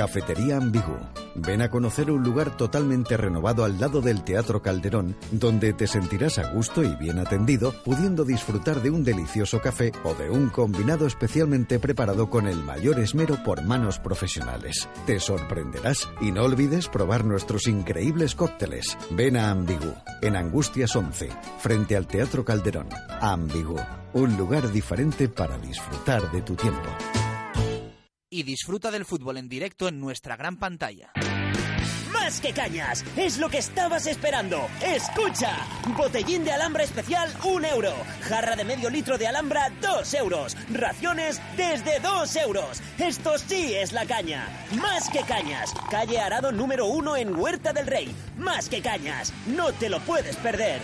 Cafetería Ambigu. Ven a conocer un lugar totalmente renovado al lado del Teatro Calderón, donde te sentirás a gusto y bien atendido, pudiendo disfrutar de un delicioso café o de un combinado especialmente preparado con el mayor esmero por manos profesionales. Te sorprenderás y no olvides probar nuestros increíbles cócteles. Ven a Ambigu, en Angustias 11, frente al Teatro Calderón. Ambigu, un lugar diferente para disfrutar de tu tiempo y disfruta del fútbol en directo en nuestra gran pantalla. ¡Más que cañas! Es lo que estabas esperando. ¡Escucha! Botellín de alhambra especial, un euro. Jarra de medio litro de alhambra, dos euros. Raciones desde dos euros. Esto sí es la caña. Más que cañas. Calle Arado número uno en Huerta del Rey. Más que cañas. No te lo puedes perder.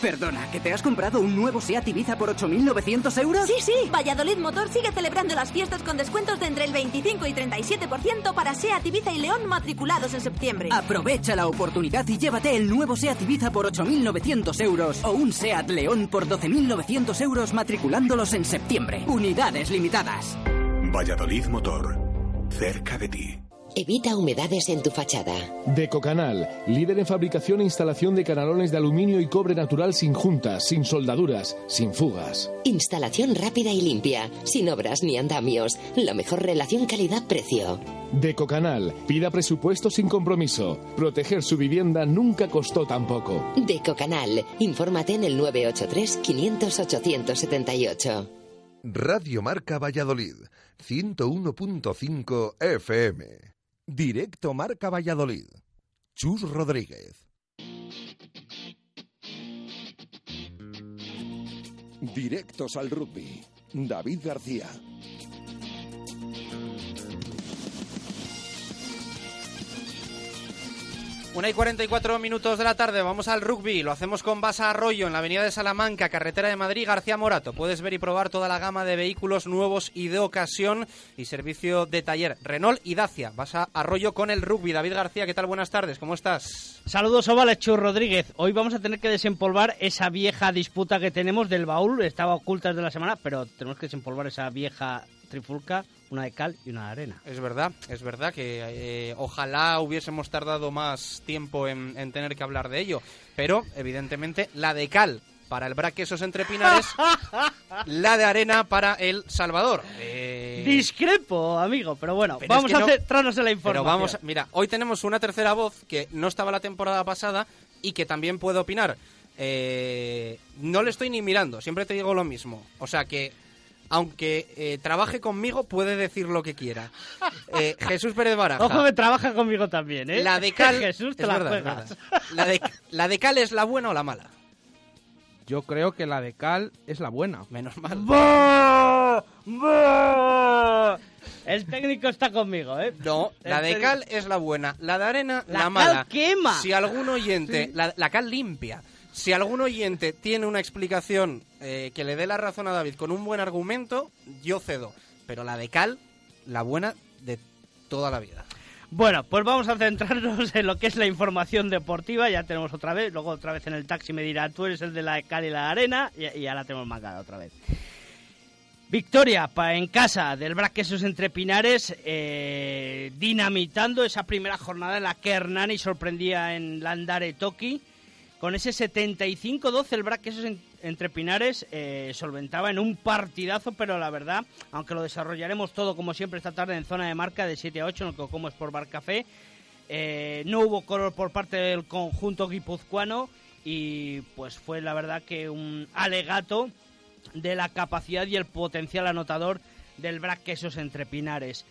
Perdona, ¿que te has comprado un nuevo SEAT Ibiza por 8.900 euros? Sí, sí. Valladolid Motor sigue celebrando las fiestas con descuentos de entre el 25 y 37% para SEAT Ibiza y León matriculados en septiembre. Aprovecha la oportunidad y llévate el nuevo SEAT Ibiza por 8.900 euros o un SEAT León por 12.900 euros matriculándolos en septiembre. Unidades limitadas. Valladolid Motor. Cerca de ti. Evita humedades en tu fachada. Decocanal, líder en fabricación e instalación de canalones de aluminio y cobre natural sin juntas, sin soldaduras, sin fugas. Instalación rápida y limpia, sin obras ni andamios. La mejor relación calidad-precio. Decocanal, pida presupuesto sin compromiso. Proteger su vivienda nunca costó tan poco. Decocanal, infórmate en el 983 500 878. Radio Marca Valladolid, 101.5 FM. Directo Marca Valladolid. Chus Rodríguez. Directos al rugby. David García. Una y 44 minutos de la tarde, vamos al rugby. Lo hacemos con Basa Arroyo en la avenida de Salamanca, carretera de Madrid, García Morato. Puedes ver y probar toda la gama de vehículos nuevos y de ocasión y servicio de taller Renault y Dacia. Basa Arroyo con el rugby. David García, ¿qué tal? Buenas tardes, ¿cómo estás? Saludos, Ovales Chur Rodríguez. Hoy vamos a tener que desempolvar esa vieja disputa que tenemos del baúl. Estaba oculta desde la semana, pero tenemos que desempolvar esa vieja trifulca una de cal y una de arena. Es verdad, es verdad que eh, ojalá hubiésemos tardado más tiempo en, tener que hablar de ello, pero evidentemente la de cal para el Braquesos entre Pinares, la de arena para el Salvador. Eh, Discrepo, amigo, pero bueno, vamos a centrarnos en la información. Pero vamos, mira, hoy tenemos una tercera voz que no estaba la temporada pasada y que también puede opinar. Eh, no le estoy ni mirando, siempre te digo lo mismo. O sea que aunque eh, trabaje conmigo, puede decir lo que quiera. Eh, Jesús Pérez Baraja. Ojo que trabaja conmigo también, ¿eh? La de cal... Jesús te la La, de, ¿La de cal es la buena o la mala? Yo creo que la de cal es la buena. Menos mal. El técnico está conmigo, ¿eh? No, la de cal es la buena, la de arena la, mala. Cal quema. Si algún oyente, la, cal limpia. Si algún oyente tiene una explicación eh, que le dé la razón a David con un buen argumento, yo cedo. Pero la de Cal, la buena de toda la vida. Bueno, pues vamos a centrarnos en lo que es la información deportiva. Ya tenemos otra vez, luego otra vez en el taxi me dirá, tú eres el de la Cal y la arena, y, ya la tenemos marcada otra vez. Victoria en casa del Braquesos entre Pinares, eh, dinamitando esa primera jornada en la que Hernani sorprendía en Landare Toki con ese 75-12 el Braquesos entre Pinares eh, solventaba en un partidazo, pero la verdad, aunque lo desarrollaremos todo como siempre esta tarde en zona de marca de 7 a 8 en el Cocomo Sport Bar Café, eh, no hubo color por parte del conjunto guipuzcoano y pues fue la verdad que un alegato de la capacidad y el potencial anotador del Brac Quesos entre Pinares.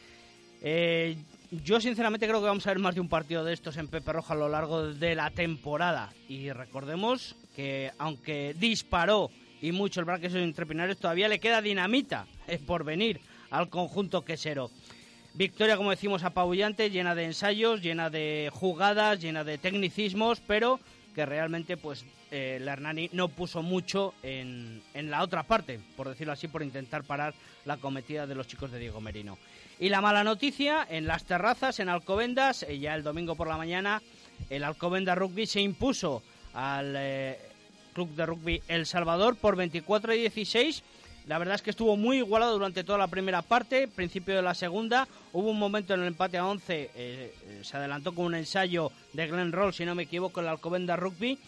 Eh, yo sinceramente creo que vamos a ver más de un partido de estos en Pepe Roja a lo largo de la temporada. Y recordemos que aunque disparó y mucho el Brac Quesos entre Pinares, todavía le queda dinamita eh, por venir al conjunto quesero. Victoria, como decimos, apabullante, llena de ensayos, llena de jugadas, llena de tecnicismos, pero que realmente pues eh, la Hernani no puso mucho en, en, la otra parte, por decirlo así, por intentar parar la cometida de los chicos de Diego Merino. Y la mala noticia, en las terrazas, en Alcobendas, eh, ya el domingo por la mañana, el Alcobenda Rugby se impuso al eh, Club de Rugby El Salvador por 24 y 16 la verdad es que estuvo muy igualado durante toda la primera parte, principio de la segunda. Hubo un momento en el empate a 11, eh, eh, se adelantó con un ensayo de Glenn Roll, si no me equivoco, en la Alcobenda Rugby.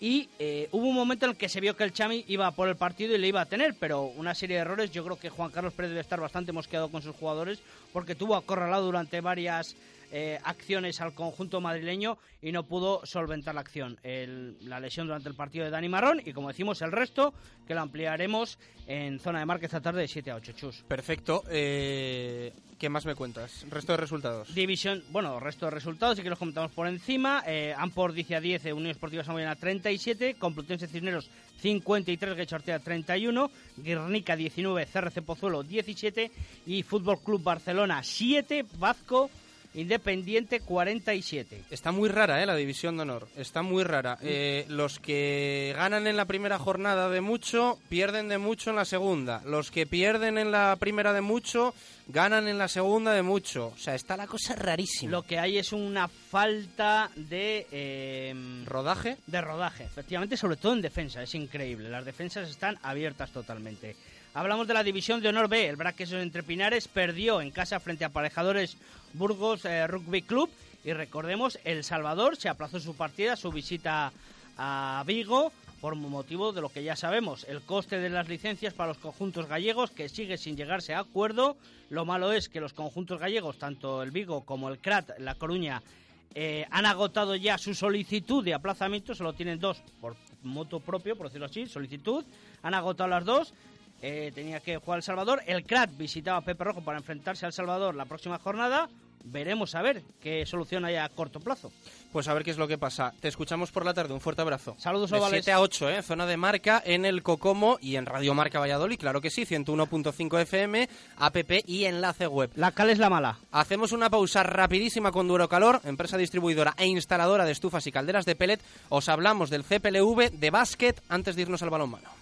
Y eh, hubo un momento en el que se vio que el Chami iba por el partido y le iba a tener, pero una serie de errores. Yo creo que Juan Carlos Pérez debe estar bastante mosqueado con sus jugadores porque tuvo acorralado durante varias eh, acciones al conjunto madrileño y no pudo solventar la acción. la lesión durante el partido de Dani Marrón y, como decimos, el resto que lo ampliaremos en zona de marca esta tarde de 7 a 8. Chus. Perfecto. Eh, ¿Qué más me cuentas? ¿Resto de resultados? División, bueno, resto de resultados, sí que los comentamos por encima. Eh, Ampor dice a 10, Unión Esportiva Samoyana 37, Complutense Cisneros 53, Guechortea 31, Guernica 19, CRC Pozuelo 17 y Fútbol Club Barcelona 7, Vasco Independiente 47. Está muy rara, ¿eh? La división de honor. Está muy rara. Eh, los que ganan en la primera jornada de mucho, pierden de mucho en la segunda. Los que pierden en la primera de mucho, ganan en la segunda de mucho. O sea, está la cosa rarísima. Lo que hay es una falta de... Eh, ¿Rodaje? De rodaje, efectivamente, sobre todo en defensa. Es increíble. Las defensas están abiertas totalmente. Hablamos de la división de honor B. El Braquesos entre Pinares perdió en casa frente a Aparejadores Burgos eh, Rugby Club. Y recordemos, El Salvador se aplazó su partida, su visita a Vigo, por motivo de lo que ya sabemos, el coste de las licencias para los conjuntos gallegos, que sigue sin llegarse a acuerdo. Lo malo es que los conjuntos gallegos, tanto el Vigo como el CRAT, La Coruña, eh, han agotado ya su solicitud de aplazamiento, solo tienen dos por moto propio, por decirlo así, solicitud. Han agotado las dos, eh, tenía que jugar El Salvador. El CRAT visitaba a Pepe Rojo para enfrentarse al Salvador la próxima jornada. Veremos a ver qué solución hay a corto plazo. Pues a ver qué es lo que pasa. Te escuchamos por la tarde. Un fuerte abrazo. Saludos, de Ovales. 7 a 8, ¿eh? Zona de marca en el Cocomo y en Radio Marca Valladolid. Claro que sí. 101.5 FM, app y enlace web. La cal es la mala. Hacemos una pausa rapidísima con Duro Calor, empresa distribuidora e instaladora de estufas y calderas de pellet. Os hablamos del CPLV de básquet antes de irnos al balonmano.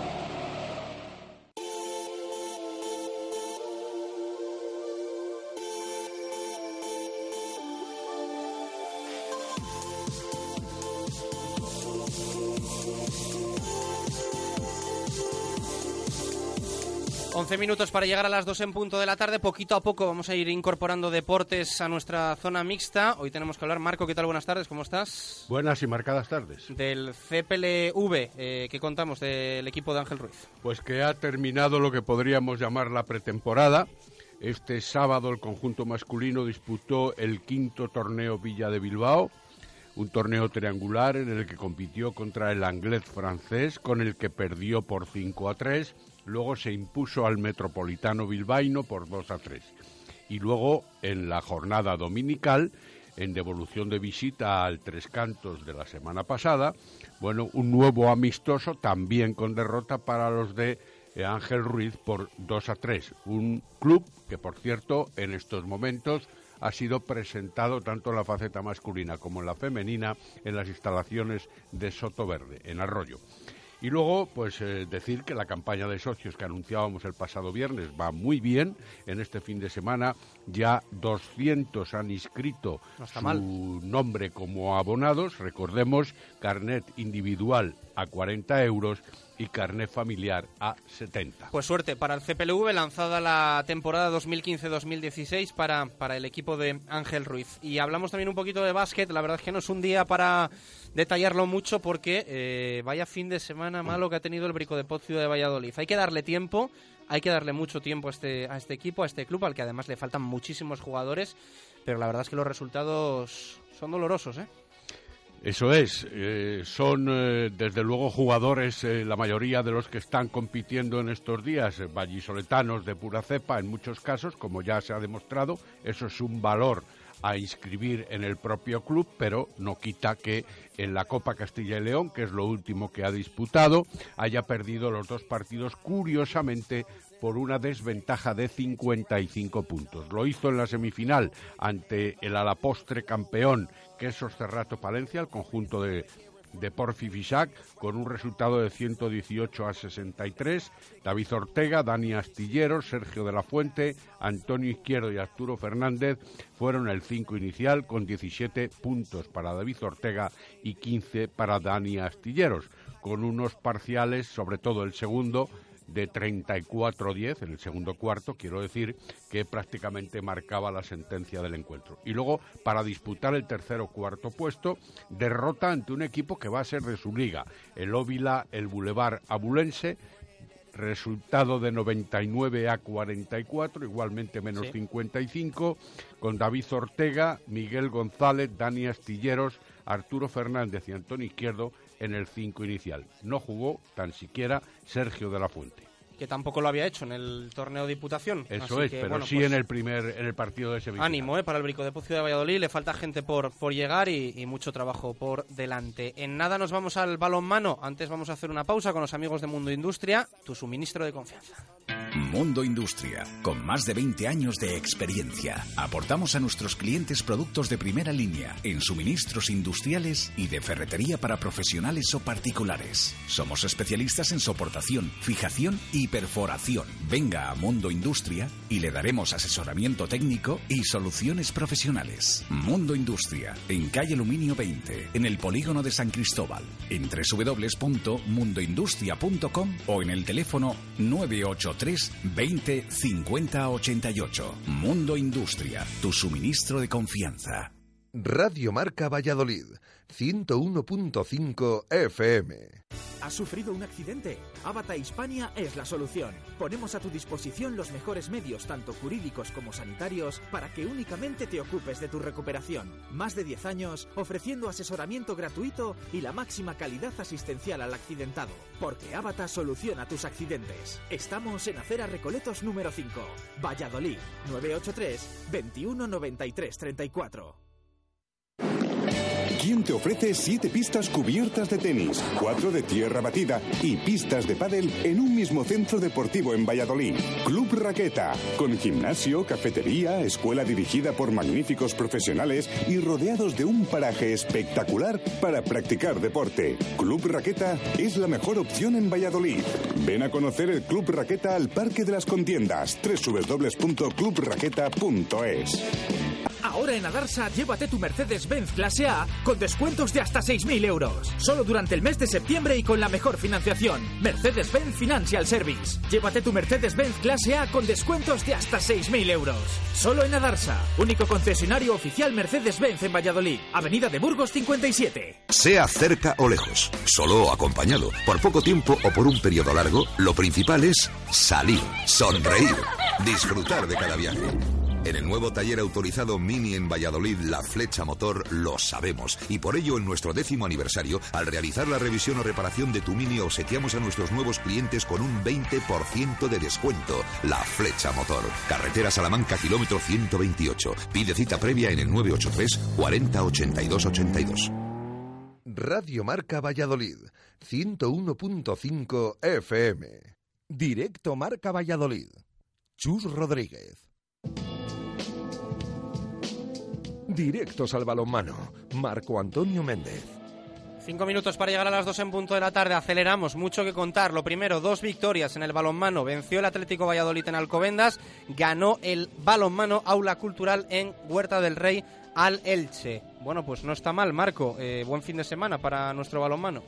11 minutos para llegar a las 2 en punto de la tarde. Poquito a poco vamos a ir incorporando deportes a nuestra zona mixta. Hoy tenemos que hablar. Marco, ¿qué tal? Buenas tardes, ¿cómo estás? Buenas y marcadas tardes. Del CPLV, eh, ¿qué contamos del equipo de Ángel Ruiz? Pues que ha terminado lo que podríamos llamar la pretemporada. Este sábado el conjunto masculino disputó el quinto torneo Villa de Bilbao, un torneo triangular en el que compitió contra el Anglés francés, con el que perdió por 5 a 3 luego se impuso al Metropolitano Bilbaíno por 2 a 3. Y luego, en la jornada dominical, en devolución de visita al Tres Cantos de la semana pasada, bueno, un nuevo amistoso también con derrota para los de eh, Ángel Ruiz por 2 a 3. Un club que, por cierto, en estos momentos ha sido presentado tanto en la faceta masculina como en la femenina en las instalaciones de Soto Verde, en Arroyo. Y luego, pues eh, decir que la campaña de socios que anunciábamos el pasado viernes va muy bien. En este fin de semana ya 200 han inscrito su nombre como abonados. Recordemos, carnet individual a 40 euros y carnet familiar a 70. Pues suerte para el CPLV, lanzada la temporada 2015-2016 para, para el equipo de Ángel Ruiz. Y hablamos también un poquito de básquet, la verdad es que no es un día para detallarlo mucho porque eh, vaya fin de semana malo que ha tenido el Brico de Pocio de Valladolid. Hay que darle tiempo, hay que darle mucho tiempo a este, a este equipo, a este club, al que además le faltan muchísimos jugadores, pero la verdad es que los resultados son dolorosos, ¿eh? Eso es, eh, son eh, desde luego jugadores, eh, la mayoría de los que están compitiendo en estos días, vallisoletanos de pura cepa en muchos casos, como ya se ha demostrado, eso es un valor a inscribir en el propio club, pero no quita que en la Copa Castilla y León, que es lo último que ha disputado, haya perdido los dos partidos curiosamente por una desventaja de 55 puntos. Lo hizo en la semifinal ante el alapostre campeón, que es Cerrato Palencia, el conjunto de, de Porfi Fisac, con un resultado de 118 a 63. David Ortega, Dani Astillero, Sergio de la Fuente, Antonio Izquierdo y Arturo Fernández fueron el 5 inicial, con 17 puntos para David Ortega y 15 para Dani Astilleros, con unos parciales, sobre todo el segundo, de 34-10 en el segundo cuarto, quiero decir que prácticamente marcaba la sentencia del encuentro. Y luego, para disputar el tercer o cuarto puesto, derrota ante un equipo que va a ser de su liga, el Óvila, el Boulevard Abulense, resultado de 99 a 44, igualmente menos Sí. 55, con David Ortega, Miguel González, Dani Astilleros, Arturo Fernández y Antonio Izquierdo en el 5 inicial. No jugó tan siquiera Sergio de la Fuente. Que tampoco lo había hecho en el torneo de Diputación. Eso Así es, que, pero bueno, sí pues en el primer en el partido de semifinal. Ánimo eh, para el Brico de Pocio de Valladolid, le falta gente por, por llegar y, y mucho trabajo por delante. En nada nos vamos al balonmano, antes vamos a hacer una pausa con los amigos de Mundo Industria, tu suministro de confianza. Mundo Industria, con más de 20 años de experiencia. Aportamos a nuestros clientes productos de primera línea en suministros industriales y de ferretería para profesionales o particulares. Somos especialistas en soportación, fijación y perforación. Venga a Mundo Industria y le daremos asesoramiento técnico y soluciones profesionales. Mundo Industria, en calle Aluminio 20, en el polígono de San Cristóbal, en www.mundoindustria.com o en el teléfono 983 20 50 88. Mundo Industria, tu suministro de confianza. Radio Marca Valladolid, 101.5 FM. ¿Has sufrido un accidente? Avata Hispania es la solución. Ponemos a tu disposición los mejores medios, tanto jurídicos como sanitarios, para que únicamente te ocupes de tu recuperación. Más de 10 años ofreciendo asesoramiento gratuito y la máxima calidad asistencial al accidentado. Porque Avata soluciona tus accidentes. Estamos en Acera Recoletos número 5, Valladolid, 983 21 93 34. ¿Quién te ofrece siete pistas cubiertas de tenis, cuatro de tierra batida y pistas de pádel en un mismo centro deportivo en Valladolid? Club Raqueta, con gimnasio, cafetería, escuela dirigida por magníficos profesionales y rodeados de un paraje espectacular para practicar deporte. Club Raqueta es la mejor opción en Valladolid. Ven a conocer el Club Raqueta al Parque de las Contiendas, www.clubraqueta.es. Ahora en Adarsa, llévate tu Mercedes-Benz clase A con descuentos de hasta 6.000 euros. Solo durante el mes de septiembre y con la mejor financiación. Mercedes-Benz Financial Service. Llévate tu Mercedes-Benz clase A con descuentos de hasta 6.000 euros. Solo en Adarsa. Único concesionario oficial Mercedes-Benz en Valladolid. Avenida de Burgos 57. Sea cerca o lejos, solo o acompañado, por poco tiempo o por un periodo largo, lo principal es salir, sonreír, disfrutar de cada viaje. En el nuevo taller autorizado Mini en Valladolid, la flecha motor, lo sabemos. Y por ello, en nuestro décimo aniversario, al realizar la revisión o reparación de tu Mini, obsequiamos a nuestros nuevos clientes con un 20% de descuento. La flecha motor. Carretera Salamanca, kilómetro 128. Pide cita previa en el 983 40 82 82. Radio Marca Valladolid, 101.5 FM. Directo Marca Valladolid. Chus Rodríguez. Directos al balonmano. Marco Antonio Méndez. Cinco minutos para llegar a las dos en punto de la tarde. Aceleramos, mucho que contar. Lo primero, dos victorias en el balonmano. Venció el Atlético Valladolid en Alcobendas. Ganó el balonmano Aula Cultural en Huerta del Rey al Elche. Bueno, pues no está mal, Marco. Eh, buen fin de semana para nuestro balonmano.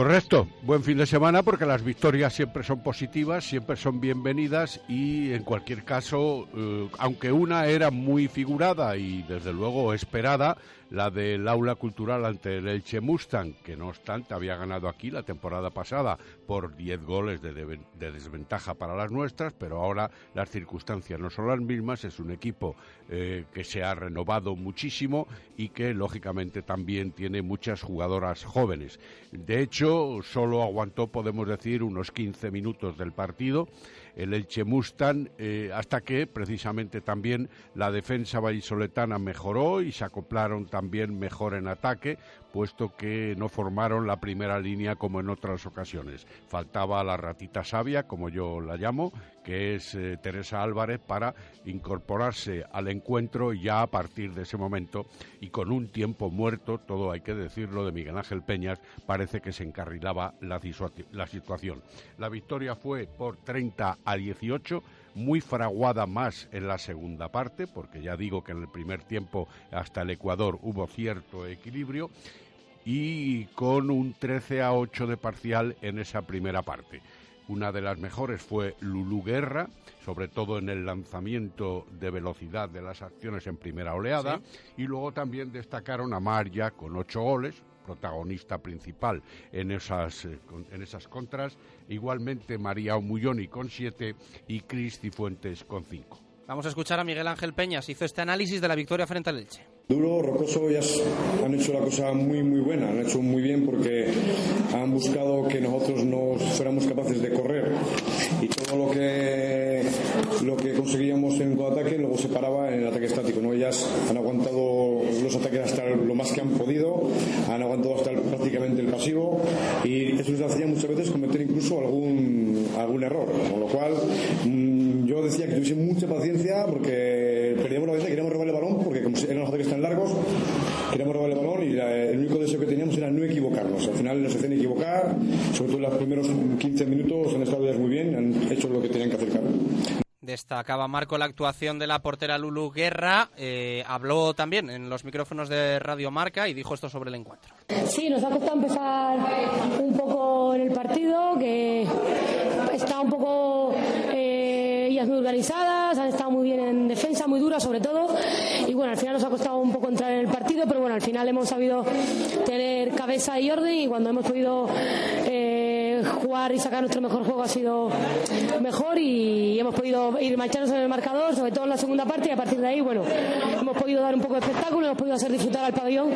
Correcto, buen fin de semana porque las victorias siempre son positivas, siempre son bienvenidas y en cualquier caso, eh, aunque una era muy figurada y desde luego esperada, la del aula cultural ante el Elche Mustang, que no obstante había ganado aquí la temporada pasada por 10 goles de, de- de desventaja para las nuestras, pero ahora las circunstancias no son las mismas, es un equipo eh, que se ha renovado muchísimo y que lógicamente también tiene muchas jugadoras jóvenes. De hecho, solo aguantó, podemos decir, unos 15 minutos del partido el Elche Mustang, eh, hasta que precisamente también la defensa vallisoletana mejoró y se acoplaron también mejor en ataque, puesto que no formaron la primera línea como en otras ocasiones. Faltaba la ratita sabia, como yo la llamo, que es eh, Teresa Álvarez, para incorporarse al encuentro ya a partir de ese momento y con un tiempo muerto, todo hay que decirlo, de Miguel Ángel Peñas, parece que se encarrilaba la, la situación. La victoria fue por 30 a 18, muy fraguada más en la segunda parte, porque ya digo que en el primer tiempo hasta el Ecuador hubo cierto equilibrio, y con un 13 a 8 de parcial en esa primera parte. Una de las mejores fue Lulú Guerra, sobre todo en el lanzamiento de velocidad de las acciones en primera oleada, y luego también destacaron a Maria con ocho goles, protagonista principal en esas, eh, con- en esas contras, igualmente María Omulloni con siete y Cristi Fuentes con cinco. Vamos a escuchar a Miguel Ángel Peñas. Hizo este análisis de la victoria frente al Elche. Duro, Rocoso, ellas han hecho la cosa muy muy buena, han hecho muy bien porque han buscado que nosotros no fuéramos capaces de correr y todo lo que lo que conseguíamos en contraataque luego se paraba en el ataque estático. ¿no? Ellas han aguantado los ataques hasta lo más que han podido, han aguantado hasta el- prácticamente el pasivo y eso les hacía muchas veces cometer incluso algún, algún error, con lo cual mm, yo decía que tuviese mucha paciencia porque perdíamos la paciencia, queríamos robar el balón porque como eran los ataques tan largos, queríamos robar el balón y la- el único deseo que teníamos era no equivocarnos. Al final nos hacían equivocar, sobre todo en los primeros 15 minutos han estado ellas muy bien, han hecho lo que tenían que hacer. Destacaba Marco la actuación de la portera Lulu Guerra. eh, habló también en los micrófonos de Radio Marca y dijo esto sobre el encuentro. Sí, nos ha costado empezar un poco en el partido, que está un poco eh, ellas muy organizadas, han estado muy bien en defensa, muy duras sobre todo. Y bueno, al final nos ha costado un poco entrar en el partido, pero bueno, al final hemos sabido tener cabeza y orden y cuando hemos podido eh, jugar y sacar nuestro mejor juego ha sido mejor y hemos podido ir marcharnos en el marcador, sobre todo en la segunda parte y a partir de ahí, bueno, hemos podido dar un poco de espectáculo, hemos podido hacer disfrutar al pabellón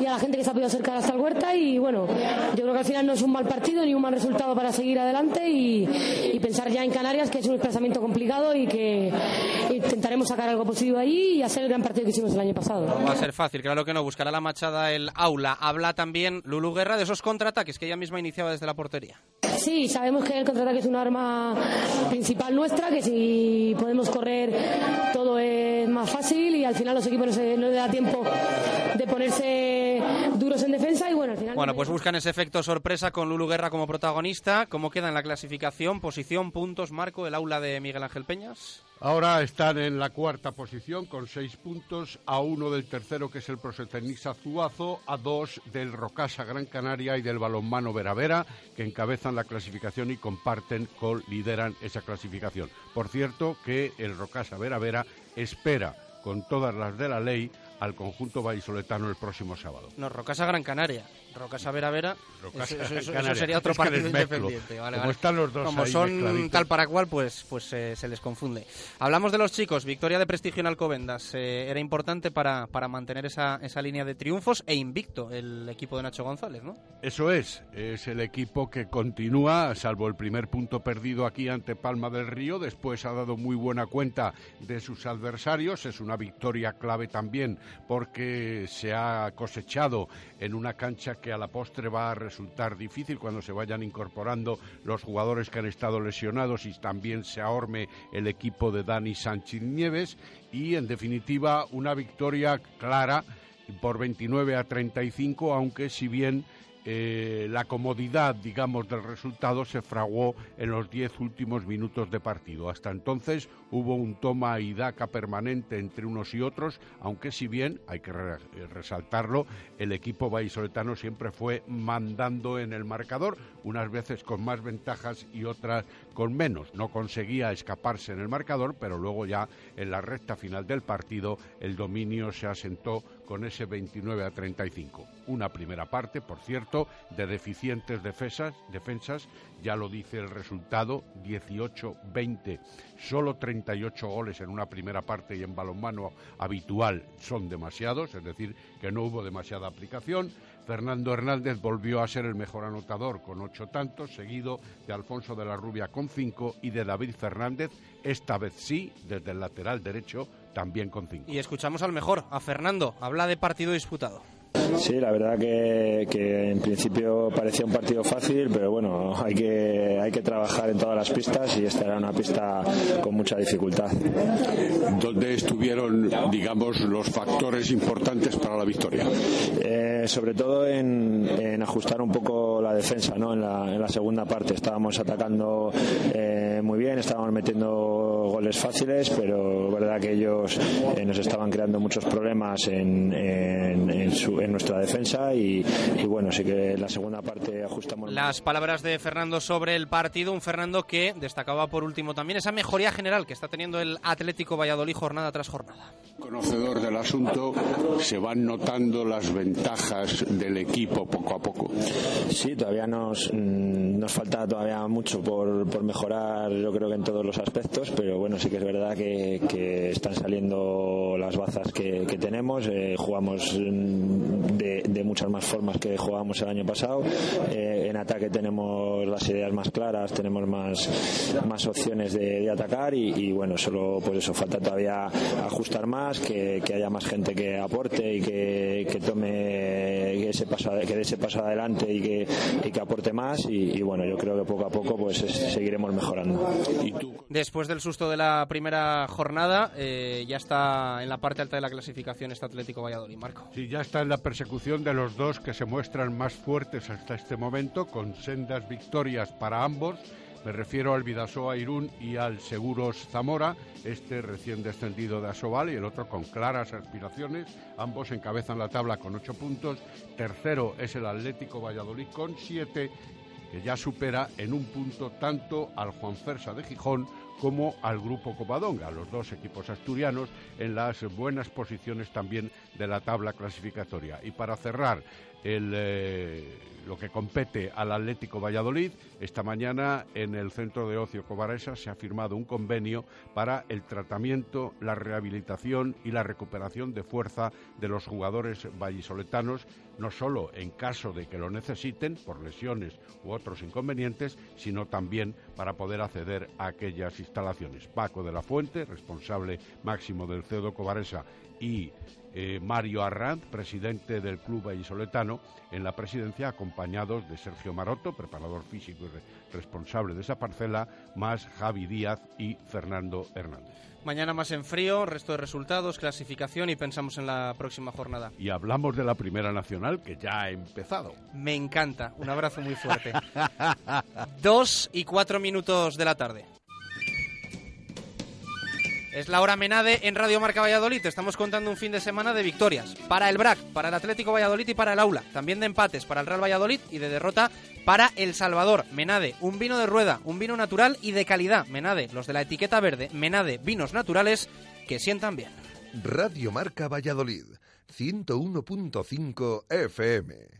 y a la gente que se ha podido acercar hasta el huerta y bueno, yo creo que al final no es un mal partido ni un mal resultado para seguir adelante y, pensar ya en Canarias que es un desplazamiento complicado y que intentaremos sacar algo positivo allí y hacer el gran partido que hicimos el año pasado. Va a ser fácil, claro que no. Buscará la machada el aula. Habla también Lulu Guerra de esos contraataques que ella misma iniciaba desde la portería. Sí, sabemos que el contraataque es un arma principal nuestra, que si podemos correr todo es más fácil y al final los equipos no, se, no les da tiempo de ponerse duros en defensa y bueno, al final... Bueno, pues buscan ese efecto sorpresa con Lulu Guerra como protagonista. ¿Cómo queda en la clasificación? Posición, puntos, marco, el aula de Miguel Ángel Peñas. Ahora están en la cuarta posición con seis puntos, a uno del tercero que es el Prosetenisa Zuazo, a dos del Rocasa Gran Canaria y del Balonmano Veravera, que encabezan la clasificación y comparten, con, lideran esa clasificación. Por cierto que el Rocasa Veravera espera, con todas las de la ley, al conjunto vallisoletano el próximo sábado. No, Rocasa Gran Canaria. Rocasa Vera Vera. Rocasa eso, eso- sería otro partido independiente. Vale, Como vale. están los dos Como ahí son mezcladitos. tal para cual, pues, pues eh, se les confunde. Hablamos de los chicos. Victoria de prestigio en Alcobendas. Eh, era importante para, para mantener esa, esa línea de triunfos e invicto el equipo de Nacho González, ¿no? Eso es, es el equipo que continúa, salvo el primer punto perdido aquí ante Palma del Río, después ha dado muy buena cuenta de sus adversarios, es una victoria clave también porque se ha cosechado en una cancha que a la postre va a resultar difícil cuando se vayan incorporando los jugadores que han estado lesionados y también se ahorme el equipo de Dani Sánchez Nieves. Y en definitiva una victoria clara por 29 a 35, aunque si bien eh, la comodidad, digamos, del resultado se fraguó en los diez últimos minutos de partido. Hasta entonces hubo un toma y daca permanente entre unos y otros, aunque si bien, hay que re- resaltarlo, el equipo vallisoletano siempre fue mandando en el marcador, unas veces con más ventajas y otras con menos. No conseguía escaparse en el marcador, pero luego ya en la recta final del partido el dominio se asentó con ese 29 a 35. Una primera parte, por cierto, de deficientes defensas, defensas ya lo dice el resultado, 18-20. Solo 38 goles en una primera parte y en balonmano habitual son demasiados, es decir, que no hubo demasiada aplicación. Fernando Hernández volvió a ser el mejor anotador con ocho tantos, seguido de Alfonso de la Rubia con cinco y de David Fernández, esta vez sí, desde el lateral derecho, también con cinco. Y escuchamos al mejor, a Fernando. Habla de partido disputado. Sí, la verdad que, que en principio parecía un partido fácil, pero bueno, hay que, hay que trabajar en todas las pistas y esta era una pista con mucha dificultad. ¿Dónde estuvieron, digamos, los factores importantes para la victoria? Eh, sobre todo en, en ajustar un poco la defensa ¿no? en, la, en la segunda parte. Estábamos atacando eh, muy bien, estábamos metiendo goles fáciles, pero verdad que ellos eh, nos estaban creando muchos problemas en, en- en su- en nuestra defensa y, y bueno, sí que en la segunda parte ajustamos. Las palabras de Fernando sobre el partido, un Fernando que destacaba por último también esa mejoría general que está teniendo el Atlético Valladolid jornada tras jornada. Conocedor del asunto, se van notando las ventajas del equipo poco a poco. Sí, todavía nos, mm, nos falta todavía mucho por, por mejorar, yo creo que en todos los aspectos, pero bueno, sí que es verdad que, que están saliendo las bazas que, que tenemos. eh, jugamos mm, de, de muchas más formas que jugábamos el año pasado. Eh, en ataque tenemos las ideas más claras, tenemos más, más opciones de, de atacar y, y bueno, solo pues eso, falta todavía ajustar más, que, que haya más gente que aporte y que, que tome ese paso, que dé ese paso adelante y que, y que aporte más y, y bueno, yo creo que poco a poco pues es- seguiremos mejorando. Después del susto de la primera jornada, eh, ya está en la parte alta de la clasificación este Atlético Valladolid, Marco. Sí, ya está en la persecución de los dos que se muestran más fuertes hasta este momento, con sendas victorias para ambos. Me refiero al Vidasoa Irún y al Seguros Zamora, este recién descendido de Asobal y el otro con claras aspiraciones. Ambos encabezan la tabla con ocho puntos. Tercero es el Atlético Valladolid con siete, que ya supera en un punto tanto al Juan Fersa de Gijón como al Grupo Covadonga, los dos equipos asturianos en las buenas posiciones también de la tabla clasificatoria. Y para cerrar eh, lo que compete al Atlético Valladolid, esta mañana en el Centro de Ocio Cobaresa se ha firmado un convenio para el tratamiento, la rehabilitación y la recuperación de fuerza de los jugadores vallisoletanos, no solo en caso de que lo necesiten por lesiones u otros inconvenientes, sino también para poder acceder a aquellas instalaciones. Paco de la Fuente, responsable máximo del CEDO Cobaresa, y eh, Mario Arranz, presidente del Club Vallisoletano, en la presidencia, acompañados de Sergio Maroto, preparador físico y re- responsable de esa parcela, más Javi Díaz y Fernando Hernández. Mañana más en frío, resto de resultados, clasificación y pensamos en la próxima jornada. Y hablamos de la Primera Nacional, que ya ha empezado. Me encanta, un abrazo muy fuerte. Dos y cuatro minutos de la tarde. Es la hora Menade en Radio Marca Valladolid. Estamos contando un fin de semana de victorias. Para el BRAC, para el Atlético Valladolid y para el Aula. También de empates para el Real Valladolid y de derrota para El Salvador. Menade, un vino de rueda, un vino natural y de calidad. Menade, los de la etiqueta verde. Menade, vinos naturales que sientan bien. Radio Marca Valladolid, 101.5 FM.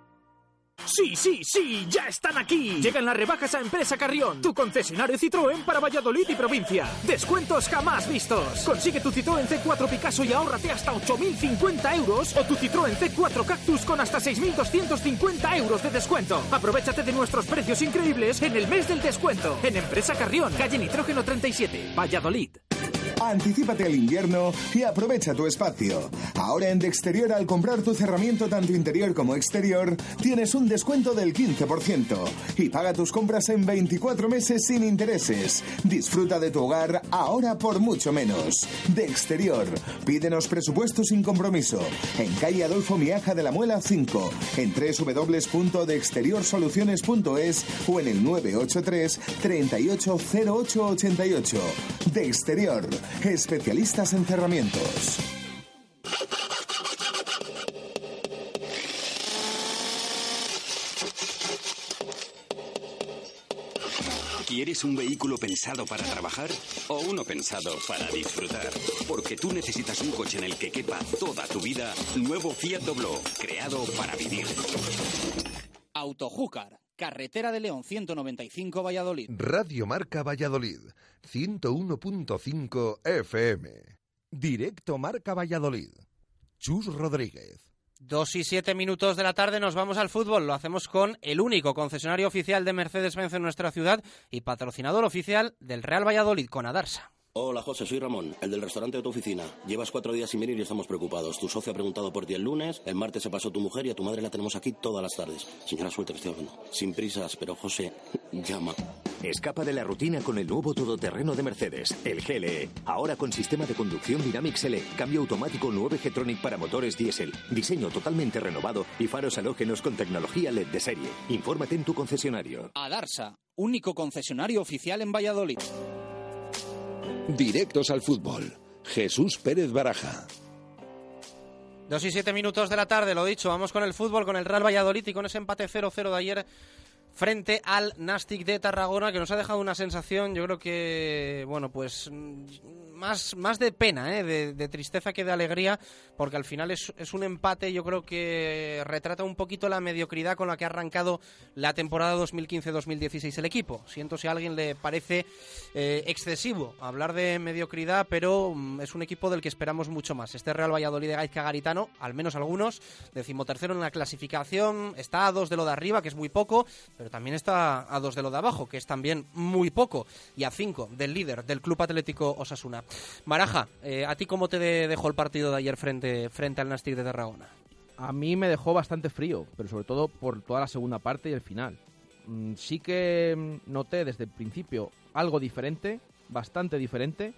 Sí, sí, sí, ya están aquí. Llegan las rebajas a Empresa Carrión, tu concesionario Citroën para Valladolid y provincia. Descuentos jamás vistos. Consigue tu Citroën C4 Picasso y ahórrate hasta 8.050 euros o tu Citroën C4 Cactus con hasta 6.250 euros de descuento. Aprovechate de nuestros precios increíbles en el mes del descuento. En Empresa Carrión, calle Nitrógeno 37, Valladolid. Anticípate al invierno y aprovecha tu espacio. Ahora en Exterior, al comprar tu cerramiento tanto interior como exterior, tienes un descuento del 15% y paga tus compras en 24 meses sin intereses. Disfruta de tu hogar ahora por mucho menos. De Exterior, pídenos presupuesto sin compromiso. En calle Adolfo Miaja de la Muela 5, en www.deexteriorsoluciones.es o en el 983 380888. De Exterior, especialistas en cerramientos. ¿Quieres un vehículo pensado para trabajar o uno pensado para disfrutar? Porque tú necesitas un coche en el que quepa toda tu vida. Nuevo Fiat Doblo, creado para vivir. Autojúcar, carretera de León 195 Valladolid. Radio Marca Valladolid, 101.5 FM. Directo Marca Valladolid. Chus Rodríguez. Dos y siete minutos de la tarde nos vamos al fútbol. Lo hacemos con el único concesionario oficial de Mercedes-Benz en nuestra ciudad y patrocinador oficial del Real Valladolid con Adarsa. Hola José, soy Ramón, el del restaurante de tu oficina. Llevas cuatro días sin venir y estamos preocupados. Tu socio ha preguntado por ti el lunes, el martes se pasó tu mujer y a tu madre la tenemos aquí todas las tardes. Señora, suerte que estoy hablando. Sin prisas, pero José, llama. Escapa de la rutina con el nuevo todoterreno de Mercedes, el GLE. Ahora con sistema de conducción Dynamics L, cambio automático 9 G-Tronic para motores diésel, diseño totalmente renovado y faros halógenos con tecnología LED de serie. Infórmate en tu concesionario. Adarsa, único concesionario oficial en Valladolid. Directos al fútbol. Jesús Pérez Baraja. Dos y siete minutos de la tarde, lo dicho, vamos con el fútbol, con el Real Valladolid y con ese empate 0-0 de ayer frente al Nastic de Tarragona, que nos ha dejado una sensación, yo creo que, bueno, pues más, más de pena, ¿eh? de, tristeza que de alegría, porque al final es, es, un empate, yo creo que retrata un poquito la mediocridad con la que ha arrancado la temporada 2015-2016 el equipo. Siento si a alguien le parece eh, excesivo hablar de mediocridad, pero mm, es un equipo del que esperamos mucho más. Este Real Valladolid de Gaizka Garitano, al menos algunos, decimotercero en la clasificación, está a dos de lo de arriba, que es muy poco, pero también está a dos de lo de abajo, que es también muy poco, y a cinco del líder del Club Atlético Osasuna. Baraja, eh, ¿a ti cómo te de dejó el partido de ayer frente, frente al Nastic de Tarragona? A mí me dejó bastante frío, pero sobre todo por toda la segunda parte y el final. Mm, sí que mm, noté desde el principio algo diferente, bastante diferente.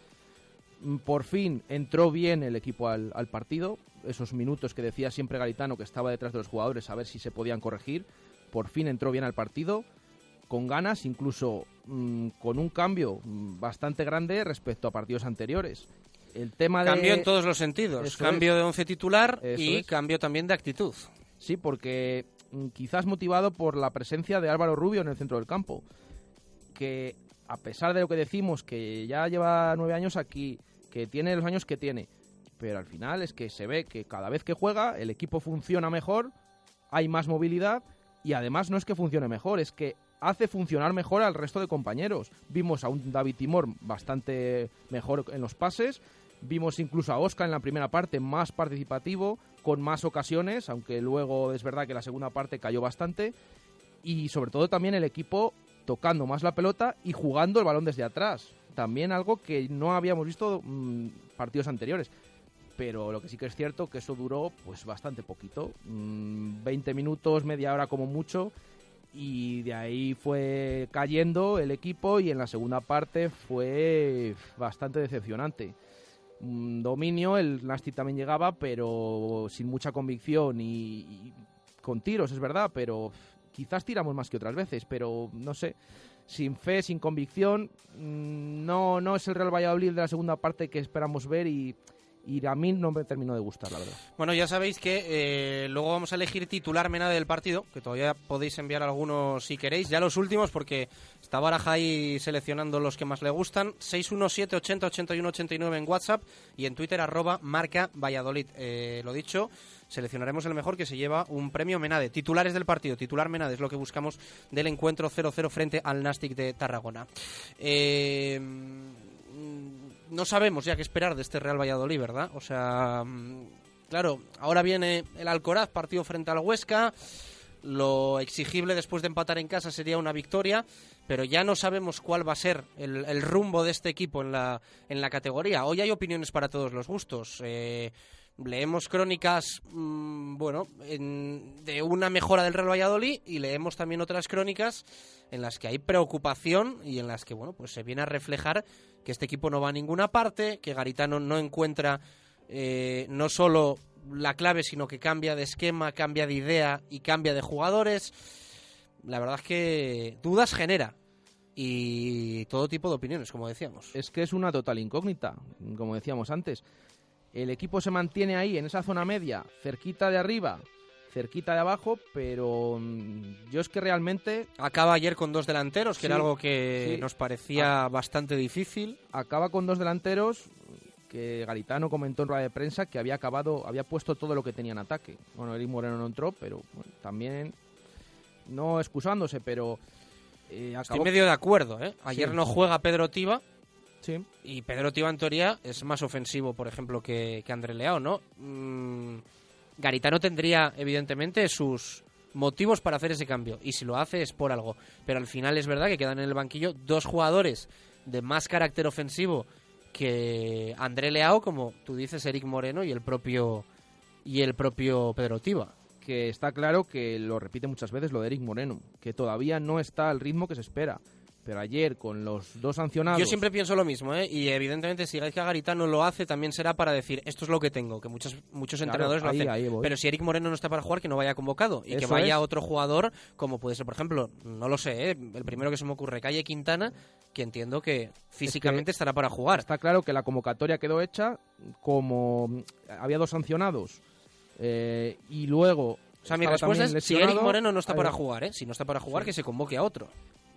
Mm, por fin entró bien el equipo al, al partido. Esos minutos que decía siempre Garitano que estaba detrás de los jugadores a ver si se podían corregir. Por fin entró bien al partido con ganas, incluso mmm, con un cambio bastante grande respecto a partidos anteriores. El tema cambio de... en todos los sentidos, Eso cambio es. de once titular Eso y es. cambio también de actitud. Sí, porque mmm, quizás motivado por la presencia de Álvaro Rubio en el centro del campo, que a pesar de lo que decimos, que ya lleva nueve años aquí, que tiene los años que tiene, pero al final es que se ve que cada vez que juega el equipo funciona mejor, hay más movilidad y además no es que funcione mejor, es que hace funcionar mejor al resto de compañeros. Vimos a un David Timor bastante mejor en los pases, vimos incluso a Oscar en la primera parte más participativo, con más ocasiones, aunque luego es verdad que la segunda parte cayó bastante, y sobre todo también el equipo tocando más la pelota y jugando el balón desde atrás. También algo que no habíamos visto mmm, partidos anteriores. Pero lo que sí que es cierto que eso duró pues bastante poquito, mmm, 20 minutos, media hora como mucho, y de ahí fue cayendo el equipo y en la segunda parte fue bastante decepcionante. Un dominio, el Nasty también llegaba, pero sin mucha convicción y, con tiros, es verdad, pero quizás tiramos más que otras veces, pero no sé, sin fe, sin convicción, no, no es el Real Valladolid de la segunda parte que esperamos ver y, y a mí no me terminó de gustar, la verdad. Bueno, ya sabéis que eh, luego vamos a elegir titular Menade del partido, que todavía podéis enviar algunos si queréis, ya los últimos porque está Baraja ahí seleccionando los que más le gustan, 617 80 81 89 en WhatsApp y en Twitter arroba marca Valladolid. Eh, lo dicho, seleccionaremos el mejor que se lleva un premio Menade. Titulares del partido, titular Menade es lo que buscamos del encuentro 0-0 frente al Nastic de Tarragona. Eh, no sabemos ya qué esperar de este Real Valladolid, ¿verdad? O sea, mm, claro, ahora viene el Alcoraz, partido frente al Huesca. Lo exigible después de empatar en casa sería una victoria, pero ya no sabemos cuál va a ser el, rumbo de este equipo en la, en la categoría. Hoy hay opiniones para todos los gustos. Eh, leemos crónicas, mm, bueno, de una mejora del Real Valladolid y leemos también otras crónicas en las que hay preocupación y en las que, bueno, pues se viene a reflejar que este equipo no va a ninguna parte, que Garitano no encuentra eh, no solo la clave, sino que cambia de esquema, cambia de idea y cambia de jugadores. La verdad es que dudas genera y todo tipo de opiniones, como decíamos. Es que es una total incógnita, como decíamos antes. El equipo se mantiene ahí, en esa zona media, cerquita de arriba, cerquita de abajo, pero mm, yo es que realmente... Acaba ayer con dos delanteros, que era algo que nos parecía bastante difícil. Acaba con dos delanteros que Garitano comentó en rueda de prensa que había acabado, había puesto todo lo que tenía en ataque. Bueno, Eric Moreno no entró, pero también no excusándose, pero eh, Estoy medio de acuerdo, ¿eh? Ayer no juega Pedro Tiva. Sí. Y Pedro Tiva, en teoría, es más ofensivo, por ejemplo, que, que André Leao, ¿no? Mm, Garitano tendría, evidentemente, sus motivos para hacer ese cambio. Y si lo hace es por algo. Pero al final es verdad que quedan en el banquillo dos jugadores de más carácter ofensivo que André Leao, como tú dices, Eric Moreno y el propio y el propio Pedro Tiva. Que está claro que lo repite muchas veces lo de Eric Moreno, que todavía no está al ritmo que se espera. Pero ayer, con los dos sancionados... Yo siempre pienso lo mismo, ¿eh? Y evidentemente si Gaizka Garitano lo hace, también será para decir, esto es lo que tengo, que muchos, muchos entrenadores lo hacen. Pero si Eric Moreno no está para jugar, que no vaya convocado. Y que vaya otro jugador, como puede ser, por ejemplo, no lo sé, ¿eh? el primero que se me ocurre, Calle Quintana, que entiendo que físicamente estará para jugar. Está claro que la convocatoria quedó hecha como había dos sancionados eh, y luego... O sea, mi respuesta es, si Eric Moreno no está para jugar, ¿eh? Si no está para jugar, que se convoque a otro.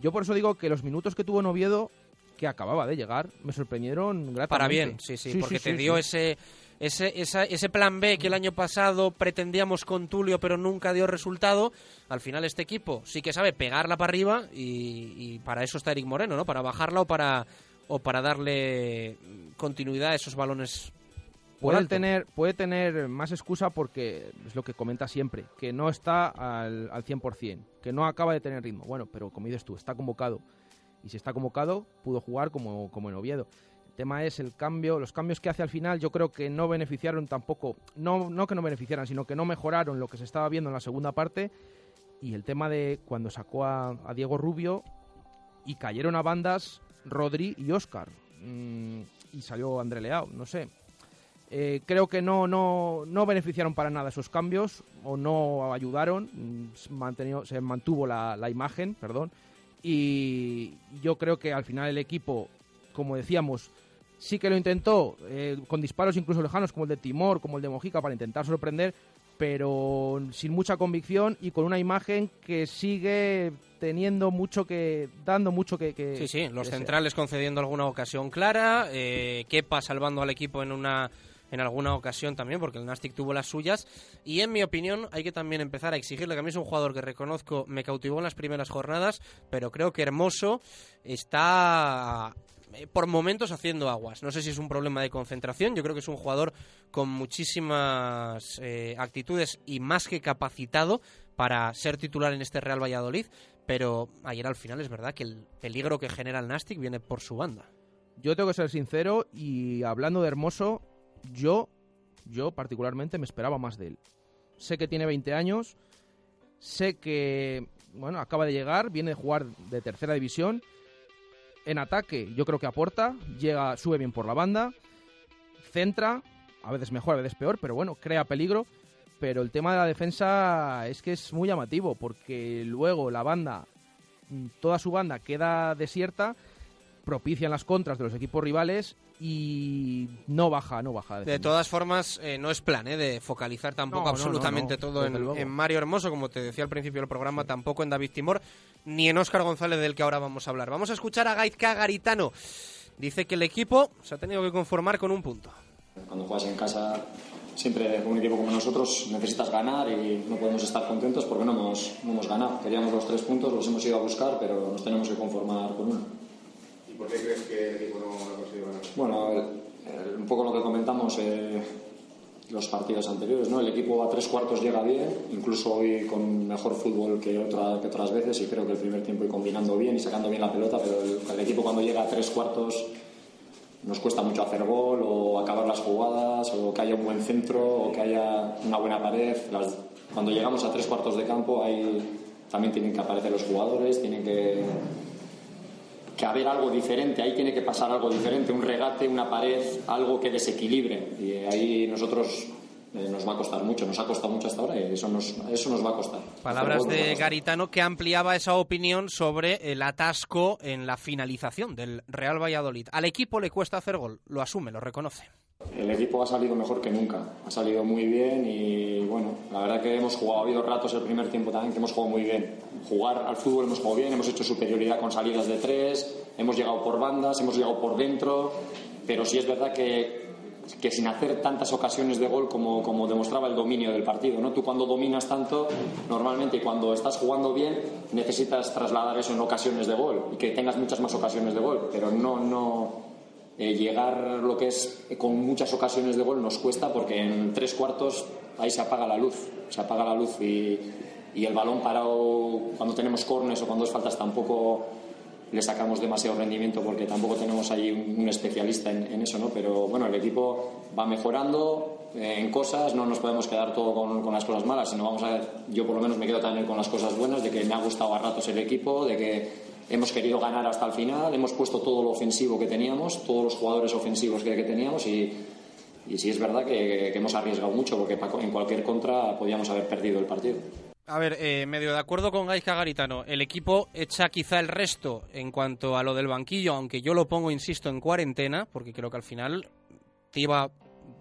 Yo por eso digo que los minutos que tuvo en Oviedo, que acababa de llegar, me sorprendieron gratamente. Para bien, sí, sí, porque te dio ese, ese, ese plan B que el año pasado pretendíamos con Tulio, pero nunca dio resultado. Al final este equipo sí que sabe pegarla para arriba y, para eso está Eric Moreno, ¿no? Para bajarla o para, o para darle continuidad a esos balones Puede tener, puede tener más excusa porque es lo que comenta siempre, que no está al, al 100%, que no acaba de tener ritmo. Bueno, pero como dices tú, está convocado. Y si está convocado, pudo jugar como, como en Oviedo. El tema es el cambio, los cambios que hace al final yo creo que no beneficiaron tampoco, no, no que no beneficiaran, sino que no mejoraron lo que se estaba viendo en la segunda parte. Y el tema de cuando sacó a, Diego Rubio y cayeron a bandas Rodri y Oscar. Mm, y salió André Leao, no sé eh, creo que no, no, no beneficiaron para nada esos cambios o no ayudaron, mm, se mantuvo la, la, imagen, perdón, y yo creo que al final el equipo, como decíamos, sí que lo intentó, eh, con disparos incluso lejanos como el de Timor, como el de Mojica, para intentar sorprender, pero sin mucha convicción y con una imagen que sigue teniendo mucho que dando mucho que, sí sí los centrales concediendo alguna ocasión clara eh, Kepa salvando al equipo en una en alguna ocasión también, porque el Nastic tuvo las suyas. Y en mi opinión, hay que también empezar a exigirle, que a mí es un jugador que reconozco, me cautivó en las primeras jornadas, pero creo que Hermoso está eh, por momentos haciendo aguas. No sé si es un problema de concentración, yo creo que es un jugador con muchísimas eh, actitudes y más que capacitado para ser titular en este Real Valladolid, pero ayer al final es verdad que el peligro que genera el Nastic viene por su banda. Yo tengo que ser sincero y hablando de Hermoso, yo, yo particularmente me esperaba más de él. Sé que tiene 20 años, sé que, bueno, acaba de llegar, viene de jugar de tercera división. En ataque yo creo que aporta, llega, sube bien por la banda, centra, a veces mejor, a veces peor, pero bueno, crea peligro. Pero el tema de la defensa es que es muy llamativo, porque luego la banda, toda su banda queda desierta propician las contras de los equipos rivales y no baja, no baja. De todas formas, eh, no es plan eh, de focalizar tampoco No, absolutamente no, no, todo en Mario Hermoso, como te decía al principio del programa, tampoco en David Timor, ni en Óscar González, del que ahora vamos a hablar. Vamos a escuchar a Gaizka Garitano. Dice que el equipo se ha tenido que conformar con un punto. Cuando juegas en casa, siempre con un equipo como nosotros necesitas ganar y no podemos estar contentos porque no hemos, no hemos ganado. Queríamos los tres puntos, los hemos ido a buscar, pero nos tenemos que conformar con uno. ¿Y por qué crees que el equipo no ha conseguido ganar? Bueno, el- el- un poco lo que comentamos eh, los partidos anteriores, ¿no? El equipo a tres cuartos llega bien, incluso hoy con mejor fútbol que, otra, que otras veces y creo que el primer tiempo y combinando bien y sacando bien la pelota, pero el, el equipo cuando llega a tres cuartos nos cuesta mucho hacer gol o acabar las jugadas o que haya un buen centro o que haya una buena pared. Las- cuando llegamos a tres cuartos de campo ahí también tienen que aparecer los jugadores, tienen que que haber algo diferente, ahí tiene que pasar algo diferente, un regate, una pared, algo que desequilibre. Y ahí nosotros eh, nos va a costar mucho, nos ha costado mucho hasta ahora y eso nos, eso nos va a costar. Palabras de costar. Garitano que ampliaba esa opinión sobre el atasco en la finalización del Real Valladolid. Al equipo le cuesta hacer gol, lo asume, lo reconoce. El equipo ha salido mejor que nunca, ha salido muy bien y bueno, la verdad que hemos jugado, ha habido ratos el primer tiempo también que hemos jugado muy bien. Jugar al fútbol hemos jugado bien, hemos hecho superioridad con salidas de tres, hemos llegado por bandas, hemos llegado por dentro, pero sí es verdad que, que sin hacer tantas ocasiones de gol como, como demostraba el dominio del partido. ¿no? Tú cuando dominas tanto, normalmente cuando estás jugando bien, necesitas trasladar eso en ocasiones de gol y que tengas muchas más ocasiones de gol, pero no, no, eh, llegar lo que es eh, con muchas ocasiones de gol nos cuesta porque en tres cuartos ahí se apaga la luz, se apaga la luz y, y el balón parado cuando tenemos cornes o cuando es faltas tampoco le sacamos demasiado rendimiento porque tampoco tenemos ahí un, un especialista en, en eso, ¿no? Pero bueno, el equipo va mejorando eh, en cosas, no nos podemos quedar todo con, con las cosas malas, sino vamos a yo por lo menos me quedo también con las cosas buenas, de que me ha gustado a ratos el equipo, de que hemos querido ganar hasta el final, hemos puesto todo lo ofensivo que teníamos, todos los jugadores ofensivos que, teníamos y, y sí es verdad que, hemos arriesgado mucho porque en cualquier contra podíamos haber perdido el partido. A ver, eh, medio de acuerdo con Gaizka Garitano. El equipo echa quizá el resto en cuanto a lo del banquillo, aunque yo lo pongo, insisto, en cuarentena, porque creo que al final Tiba,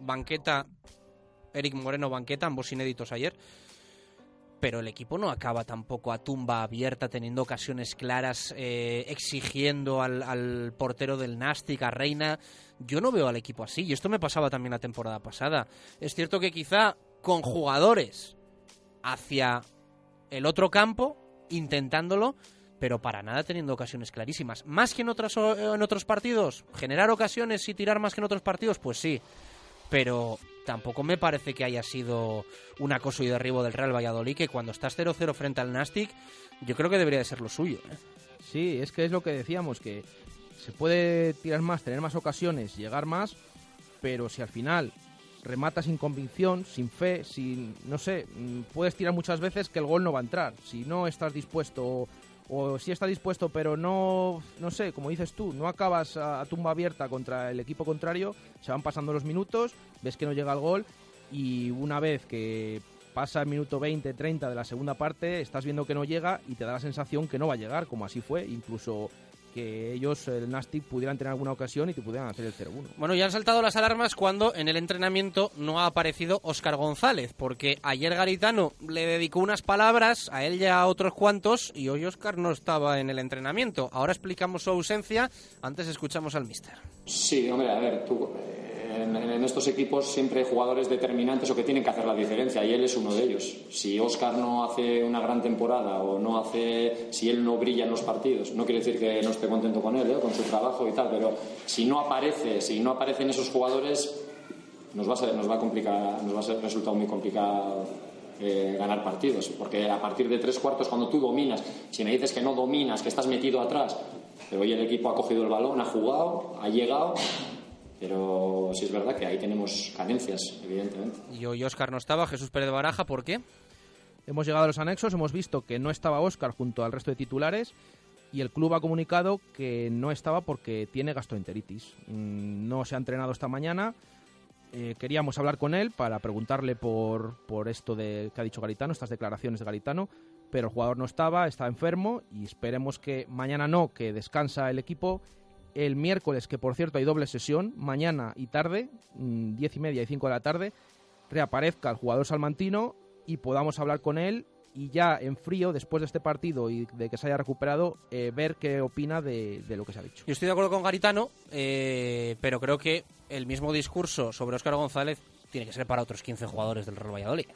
Banqueta, Eric Moreno, Banqueta, ambos inéditos ayer. Pero el equipo no acaba tampoco a tumba abierta, teniendo ocasiones claras, eh, exigiendo al, portero del Nastic, a Reina. Yo no veo al equipo así, y esto me pasaba también la temporada pasada. Es cierto que quizá con jugadores hacia el otro campo, intentándolo, pero para nada teniendo ocasiones clarísimas. Más que en, otras, en otros partidos, generar ocasiones y tirar más que en otros partidos, pues sí. Pero tampoco me parece que haya sido un acoso y derribo del Real Valladolid, que cuando estás 0-0 frente al Nastic, yo creo que debería de ser lo suyo. ¿eh? Sí, es que es lo que decíamos, que se puede tirar más, tener más ocasiones, llegar más, pero si al final remata sin convicción, sin fe, sin, no sé, mm, puedes tirar muchas veces que el gol no va a entrar. Si no estás dispuesto, o, si estás dispuesto, pero no, no sé, como dices tú, no acabas a, a tumba abierta contra el equipo contrario, se van pasando los minutos, ves que no llega el gol y una vez que pasa el minuto 20, 30 de la segunda parte, estás viendo que no llega y te da la sensación que no va a llegar, como así fue, incluso que ellos, el Nastic, pudieran tener alguna ocasión y te pudieran hacer el 0-1. Bueno, ya han saltado las alarmas cuando en el entrenamiento no ha aparecido Óscar González, porque ayer Garitano le dedicó unas palabras a él y a otros cuantos, y hoy Óscar no estaba en el entrenamiento. Ahora explicamos su ausencia, antes escuchamos al mister. Sí, hombre, a ver, tú, eh, en, estos equipos siempre hay jugadores determinantes o que tienen que hacer la diferencia y él es uno de ellos. Si Oscar no hace una gran temporada o no hace, si él no brilla en los partidos, no quiere decir que no esté contento con él, ¿eh? con su trabajo y tal, pero si no aparece, si no aparecen esos jugadores, nos va a, ser, complicar, nos va a ser resultado muy complicado eh, ganar partidos, porque a partir de tres cuartos cuando tú dominas, si me dices que no dominas, que estás metido atrás, pero hoy el equipo ha cogido el balón, ha jugado, ha llegado, pero sí es verdad que ahí tenemos carencias, evidentemente. Y hoy Óscar no estaba, Jesús Pérez de Baraja, ¿por qué? Hemos llegado a los anexos, hemos visto que no estaba Óscar junto al resto de titulares y el club ha comunicado que no estaba porque tiene gastroenteritis. Mm, No se ha entrenado esta mañana. Eh, queríamos hablar con él para preguntarle por, por esto de que ha dicho Garitano, estas declaraciones de Garitano, pero el jugador no estaba, está enfermo y esperemos que mañana no, que descansa el equipo el miércoles, que por cierto hay doble sesión, mañana y tarde, mm, diez y media y 5 de la tarde, reaparezca el jugador salmantino y podamos hablar con él y ya en frío, después de este partido y de que se haya recuperado, eh, ver qué opina de, de, lo que se ha dicho. Yo estoy de acuerdo con Garitano, eh, pero creo que el mismo discurso sobre Óscar González tiene que ser para otros 15 jugadores del Real Valladolid.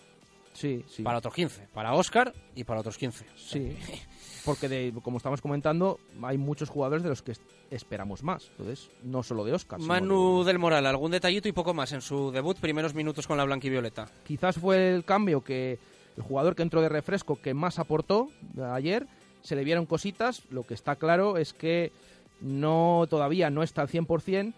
Sí, sí. Para otros 15. Para Óscar y para otros 15. Sí. Porque, de, como estamos comentando, hay muchos jugadores de los que esperamos más. Entonces, no solo de Óscar. Manu de... del Moral, algún detallito y poco más en su debut, primeros minutos con la blanquivioleta. Quizás fue el cambio que el jugador que entró de refresco que más aportó ayer. Se le vieron cositas. Lo que está claro es que no todavía no está al 100%.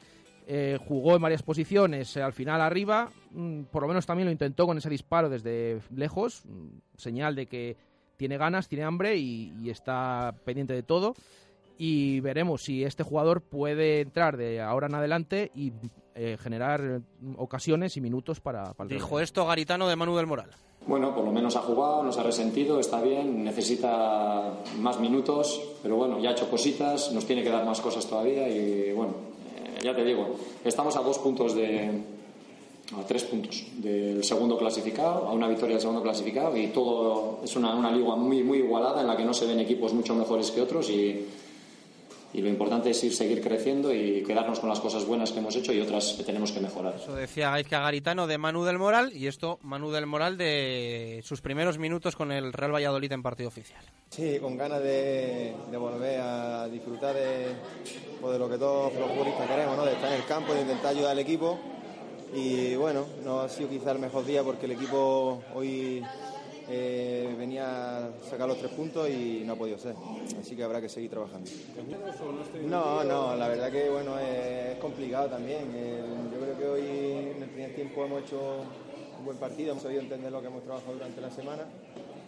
Eh, jugó en varias posiciones, eh, al final arriba, mm, por lo menos también lo intentó con ese disparo desde lejos, mm, señal de que tiene ganas, tiene hambre y, y, está pendiente de todo. Y veremos si este jugador puede entrar de ahora en adelante y eh, generar ocasiones y minutos para, para el Dijo esto Garitano de Manu del Moral. Bueno, por lo menos ha jugado, nos ha resentido, está bien, necesita más minutos, pero bueno, ya ha hecho cositas, nos tiene que dar más cosas todavía y bueno, eh, ya te digo, estamos a dos puntos de, a tres puntos del segundo clasificado, a una victoria del segundo clasificado y todo es una, una liga muy, muy igualada en la que no se ven equipos mucho mejores que otros y, y lo importante es ir seguir creciendo y quedarnos con las cosas buenas que hemos hecho y otras que tenemos que mejorar. Eso decía Gaizka Garitano de Manu del Moral y esto Manu del Moral de sus primeros minutos con el Real Valladolid en partido oficial. Sí, con ganas de, de volver a disfrutar de, pues de lo que todos los futbolistas queremos, ¿no? de estar en el campo, de intentar ayudar al equipo y bueno, no ha sido quizá el mejor día porque el equipo hoy eh, venía a sacar los tres puntos y no ha podido ser. Así que habrá que seguir trabajando. No, no, la verdad que bueno, es, complicado también. Yo creo que hoy en el primer tiempo hemos hecho un buen partido, hemos sabido entender lo que hemos trabajado durante la semana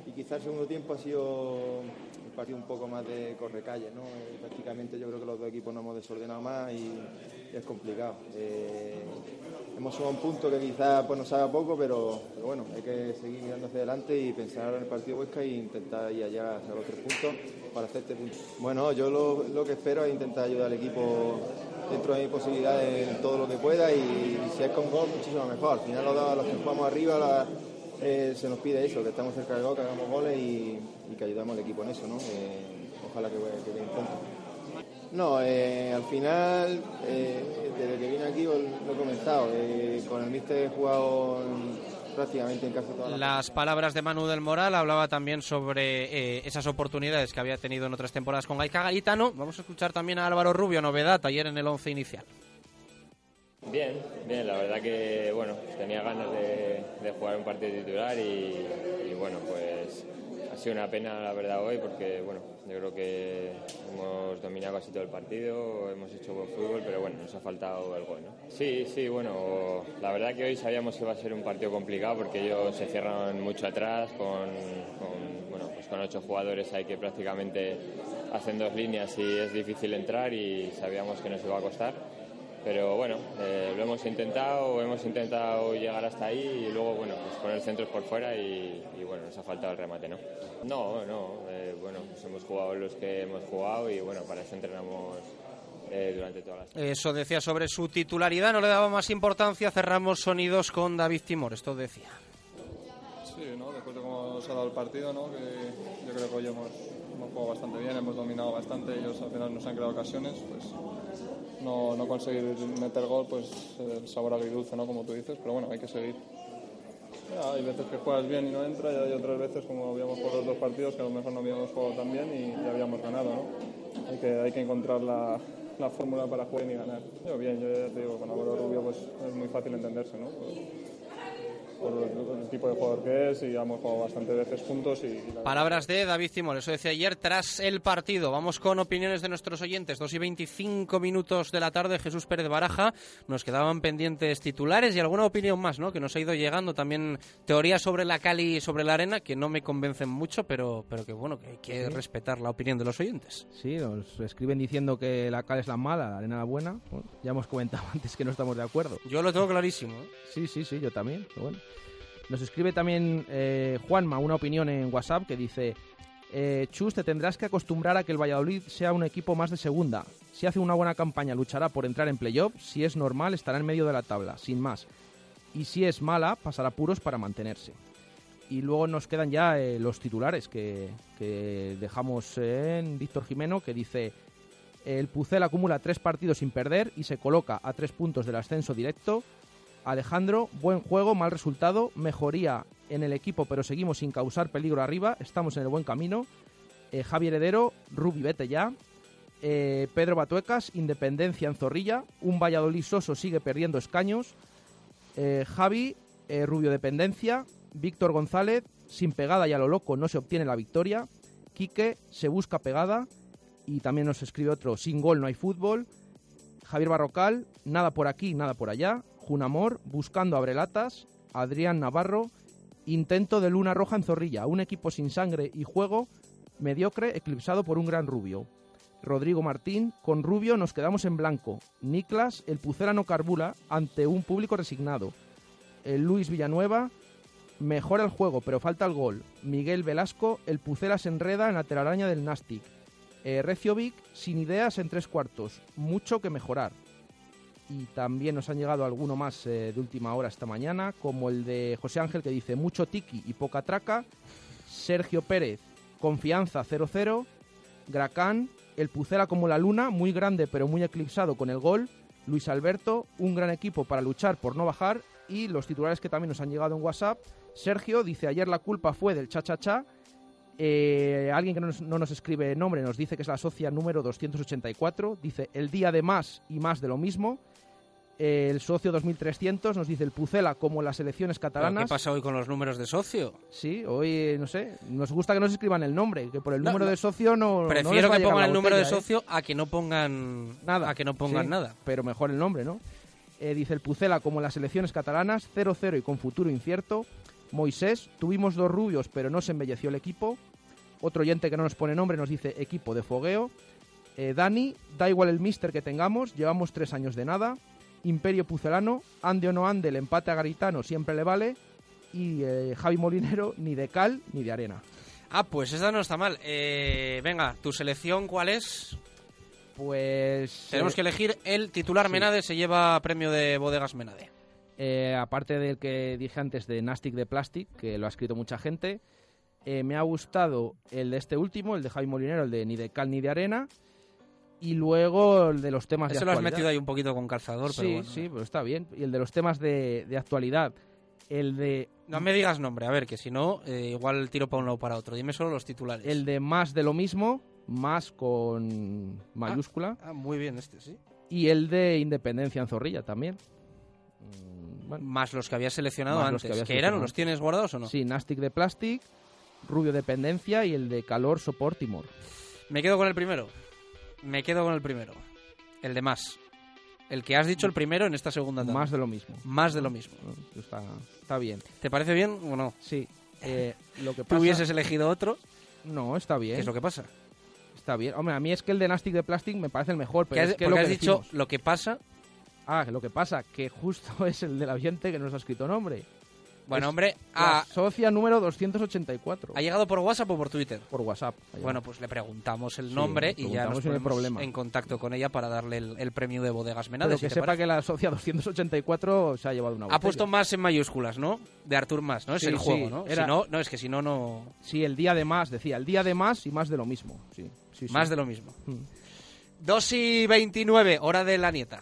y quizás el segundo tiempo ha sido un partido un poco más de correcalle, ¿no? Eh, prácticamente yo creo que los dos equipos nos hemos desordenado más y, y es complicado. Eh, hemos sumado un punto que quizás pues, nos haga poco, pero, bueno, hay que seguir mirando hacia adelante y pensar en el partido Huesca e intentar ir allá hacia los tres puntos para hacer este punto. Bueno, yo lo, lo, que espero es intentar ayudar al equipo dentro de mis posibilidades en todo lo que pueda y, si es con gol, muchísimo mejor. Al final los, los que jugamos arriba eh, se nos pide eso, que estamos cerca del gol, que hagamos goles y, que ayudamos al equipo en eso, ¿no? Eh, ojalá que, que. No, eh, al final, eh, desde que vine aquí lo he comentado, eh, con el míster he jugado en, prácticamente en casi todas las... Las palabras de Manu del Moral hablaba también sobre esas oportunidades que había tenido en otras temporadas con Gaika Garitano. Vamos a escuchar también a Álvaro Rubio, novedad ayer en el once inicial. Bien, bien, la verdad que bueno, tenía ganas de, jugar un partido titular y, y, bueno, pues ha sido una pena la verdad hoy porque bueno, yo creo que hemos dominado casi todo el partido, hemos hecho buen fútbol, pero bueno, nos ha faltado el gol, ¿no? Sí, sí, bueno, la verdad que hoy sabíamos que iba a ser un partido complicado porque ellos se cierran mucho atrás con, con bueno, pues con ocho jugadores hay que prácticamente hacen dos líneas y es difícil entrar y sabíamos que nos iba a costar pero bueno, eh, lo hemos intentado, hemos intentado llegar hasta ahí y luego, bueno, pues poner centros por fuera y, y bueno, nos ha faltado el remate, ¿no? No, no, eh, bueno, pues hemos jugado los que hemos jugado y bueno, para eso entrenamos eh, durante todas las... Eso decía sobre su titularidad, no le daba más importancia, cerramos sonidos con David Timor, esto decía. Sí, ¿no? después de cómo se ha dado el partido, ¿no? que yo creo que hoy hemos, hemos jugado bastante bien, hemos dominado bastante, ellos al final nos han creado ocasiones, pues no, no conseguir meter gol, pues el sabor agridulce, ¿no? Como tú dices, pero bueno, hay que seguir. Hay veces que juegas bien y no entra y hay otras veces, como habíamos jugado los dos partidos, que a lo mejor no habíamos jugado tan bien y ya habíamos ganado, ¿no? Hay que, hay que encontrar la, la fórmula para jugar y ganar. Yo bien, yo ya te digo, con Álvaro Rubio pues es muy fácil entenderse, ¿no? Pues, por el tipo de jugador que es y hemos jugado bastantes veces juntos. Y, y la... Palabras de David Timor, eso decía ayer tras el partido. Vamos con opiniones de nuestros oyentes. 2 y 25 minutos de la tarde, Jesús Pérez Baraja. Nos quedaban pendientes titulares y alguna opinión más, ¿no? Que nos ha ido llegando. También teorías sobre la Cali y sobre la arena que no me convencen mucho, pero, pero que bueno, que hay que sí. respetar la opinión de los oyentes. Sí, nos escriben diciendo que la Cali es la mala, la arena la buena. Bueno, ya hemos comentado antes que no estamos de acuerdo. Yo lo tengo clarísimo. ¿eh? Sí, sí, sí, yo también. Pero bueno. Nos escribe también eh, Juanma una opinión en WhatsApp que dice Eh, Chus, te tendrás que acostumbrar a que el Valladolid sea un equipo más de segunda. Si hace una buena campaña, luchará por entrar en playoff. Si es normal, estará en medio de la tabla, sin más. Y si es mala, pasará puros para mantenerse. Y luego nos quedan ya eh, los titulares que, que dejamos en Víctor Jimeno, que dice: El Pucel acumula tres partidos sin perder y se coloca a tres puntos del ascenso directo. Alejandro, buen juego, mal resultado, mejoría en el equipo, pero seguimos sin causar peligro arriba, estamos en el buen camino. Eh, Javi Heredero, Rubi, vete ya. Eh, Pedro Batuecas, Independencia en Zorrilla. Un Valladolid soso sigue perdiendo escaños. Eh, Javi, eh, Rubio Dependencia. Víctor González, sin pegada y a lo loco no se obtiene la victoria. Quique, se busca pegada. Y también nos escribe otro, sin gol no hay fútbol. Javier Barrocal, nada por aquí, nada por allá. Junamor, buscando abrelatas. Adrián Navarro, intento de luna roja en Zorrilla. Un equipo sin sangre y juego, mediocre, eclipsado por un gran rubio. Rodrigo Martín, con Rubio nos quedamos en blanco. Niklas, el Pucela no carbula ante un público resignado. Luis Villanueva, mejora el juego, pero falta el gol. Miguel Velasco, el Pucela se enreda en la telaraña del Nastic. Eh, Reciovic, sin ideas en tres cuartos. Mucho que mejorar. Y también nos han llegado alguno más eh, de última hora esta mañana, como el de José Ángel que dice mucho tiki y poca traca. Sergio Pérez, confianza 0-0. Gracán, el Pucela como la luna, muy grande pero muy eclipsado con el gol. Luis Alberto, un gran equipo para luchar por no bajar. Y los titulares que también nos han llegado en WhatsApp. Sergio dice, ayer la culpa fue del cha-cha-cha. Eh, alguien que no nos, no nos escribe nombre nos dice que es la socia número 284. Dice, el día de más y más de lo mismo. Eh, el socio 2300 nos dice el Pucela como las elecciones ¿Pero catalanas. ¿Qué pasa hoy con los números de socio? Sí, hoy no sé, nos gusta que nos escriban el nombre, que por el No, número no. de socio no. Prefiero que pongan el número de ¿eh? socio a que no pongan nada. A que no pongan Sí, nada. Pero mejor el nombre, ¿no? Eh, dice el Pucela como las elecciones catalanas, 0-0 y con futuro incierto. Moisés, tuvimos dos rubios, pero no se embelleció el equipo. Otro oyente que no nos pone nombre nos dice equipo de fogueo. Eh, Dani, da igual el mister que tengamos, llevamos tres años de nada. Imperio Pucelano, ande o no ande, el empate a Garitano siempre le vale. Y eh, Javi Molinero, ni de cal ni de arena. Ah, pues esa no está mal. Eh, venga, ¿tu selección cuál es? Pues. Tenemos eh, que elegir el titular sí. Menade, se lleva premio de bodegas Menade. Eh, aparte del que dije antes de Nastic de Plastic, que lo ha escrito mucha gente, eh, me ha gustado el de este último, el de Javi Molinero, el de ni de cal ni de arena, y luego el de los temas de Eso lo has actualidad. metido ahí un poquito con calzador, sí, pero bueno. sí, pero está bien. Y el de los temas de, de actualidad, el de No me digas nombre, a ver, que si no, eh, igual tiro para un lado o para otro. Dime solo los titulares. el de más de lo mismo, más con mayúscula, Ah, muy bien este, sí. y el de Independencia en Zorrilla también. Mm, bueno, Más los que habías seleccionado antes. los que había ¿Que eran? ¿Los tienes guardados o no? Sí, Nastic de Plastic, Rubio Dependencia y el de Calor Sopor Timor. Me quedo con el primero. Me quedo con el primero. El de más. El que has dicho el primero en esta segunda tanda. Más de lo mismo. Más de lo mismo. Está, está bien. ¿Te parece bien o no? Sí. Eh, lo que ¿Tú pasa... hubieses elegido otro? No, está bien. ¿Qué es lo que pasa? Está bien. Hombre, a mí es que el de Nastic de Plastic me parece el mejor, pero ¿Qué es has- que lo has que dicho decimos- lo que pasa. Ah, lo que pasa, que justo es el del oyente que nos ha escrito nombre. Bueno, hombre, la a- socia número 284. ¿Ha llegado por WhatsApp o por Twitter? Por WhatsApp. ha. Bueno, pues le preguntamos el Sí, nombre le y ya nos ponemos problema. en contacto con ella para darle el, el premio de bodegas Pero Menades. que si sepa parece. que la socia 284 se ha llevado una Ha botella. puesto más en mayúsculas, ¿no? De Artur más, ¿no? Es Sí, el juego, sí, ¿no? era- Si no, no, es que si no, no... Sí, el día de más, decía, el día de más y más de lo mismo. Sí, sí, sí. Más de lo mismo. Mm. 2 y 29, hora de la nieta.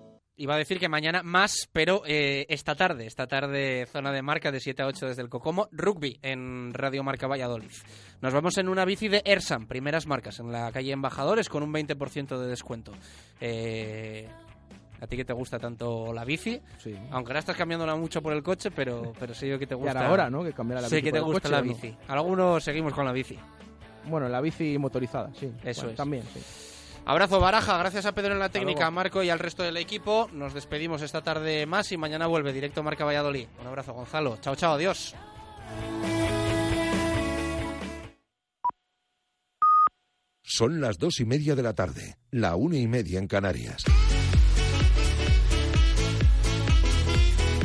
Iba a decir que mañana más, pero eh, esta tarde, esta tarde zona de marca de 7 a 8 desde el Cocomo, rugby en Radio Marca Valladolid. Nos vamos en una bici de Ersam, primeras marcas, en la calle Embajadores con un 20% de descuento. Eh, a ti que te gusta tanto la bici, Sí. aunque ahora estás cambiándola mucho por el coche, pero, pero sé yo que te gusta. era hora, ¿no? Que cambiara la sé bici que por te el gusta coche, la ¿o no? bici. Algunos seguimos con la bici. Bueno, la bici motorizada, sí. Eso Bueno, es. También, sí. Abrazo Baraja, gracias a Pedro en la técnica, a Marco y al resto del equipo. Nos despedimos esta tarde más y mañana vuelve directo Marca Valladolid. Un abrazo Gonzalo. Chao, chao, adiós. Son las dos y media de la tarde, la una y media en Canarias.